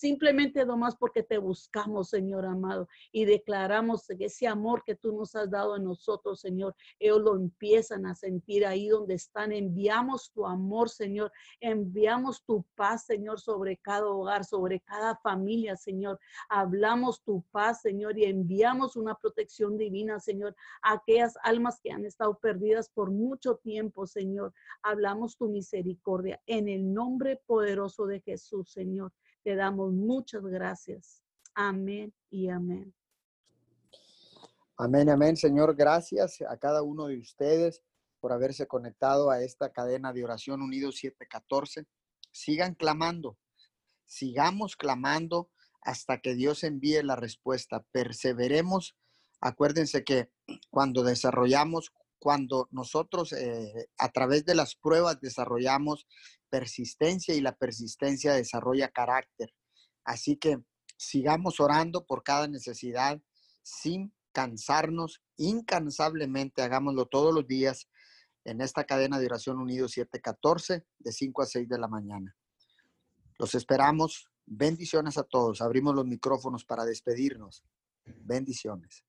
Speaker 3: simplemente nomás porque te buscamos, Señor amado, y declaramos que ese amor que tú nos has dado a nosotros, Señor, ellos lo empiezan a sentir ahí donde están. Enviamos tu amor, Señor, enviamos tu paz, Señor, sobre cada hogar, sobre cada familia, Señor. Hablamos tu paz, Señor, y enviamos una protección divina, Señor, a aquellas almas que han estado perdidas por mucho tiempo, Señor. Hablamos tu misericordia en el nombre poderoso de Jesús, Señor. Te damos muchas gracias. Amén y amén.
Speaker 1: Amén, amén, Señor. Gracias a cada uno de ustedes por haberse conectado a esta cadena de oración Unidos 714. sigan clamando, sigamos clamando hasta que Dios envíe la respuesta. Perseveremos. Acuérdense que cuando desarrollamos, cuando nosotros eh, a través de las pruebas desarrollamos persistencia y la persistencia desarrolla carácter. Así que sigamos orando por cada necesidad sin cansarnos, incansablemente, hagámoslo todos los días en esta cadena de oración unido 714 de 5 a 6 de la mañana. Los esperamos. Bendiciones a todos. Abrimos los micrófonos para despedirnos. Bendiciones.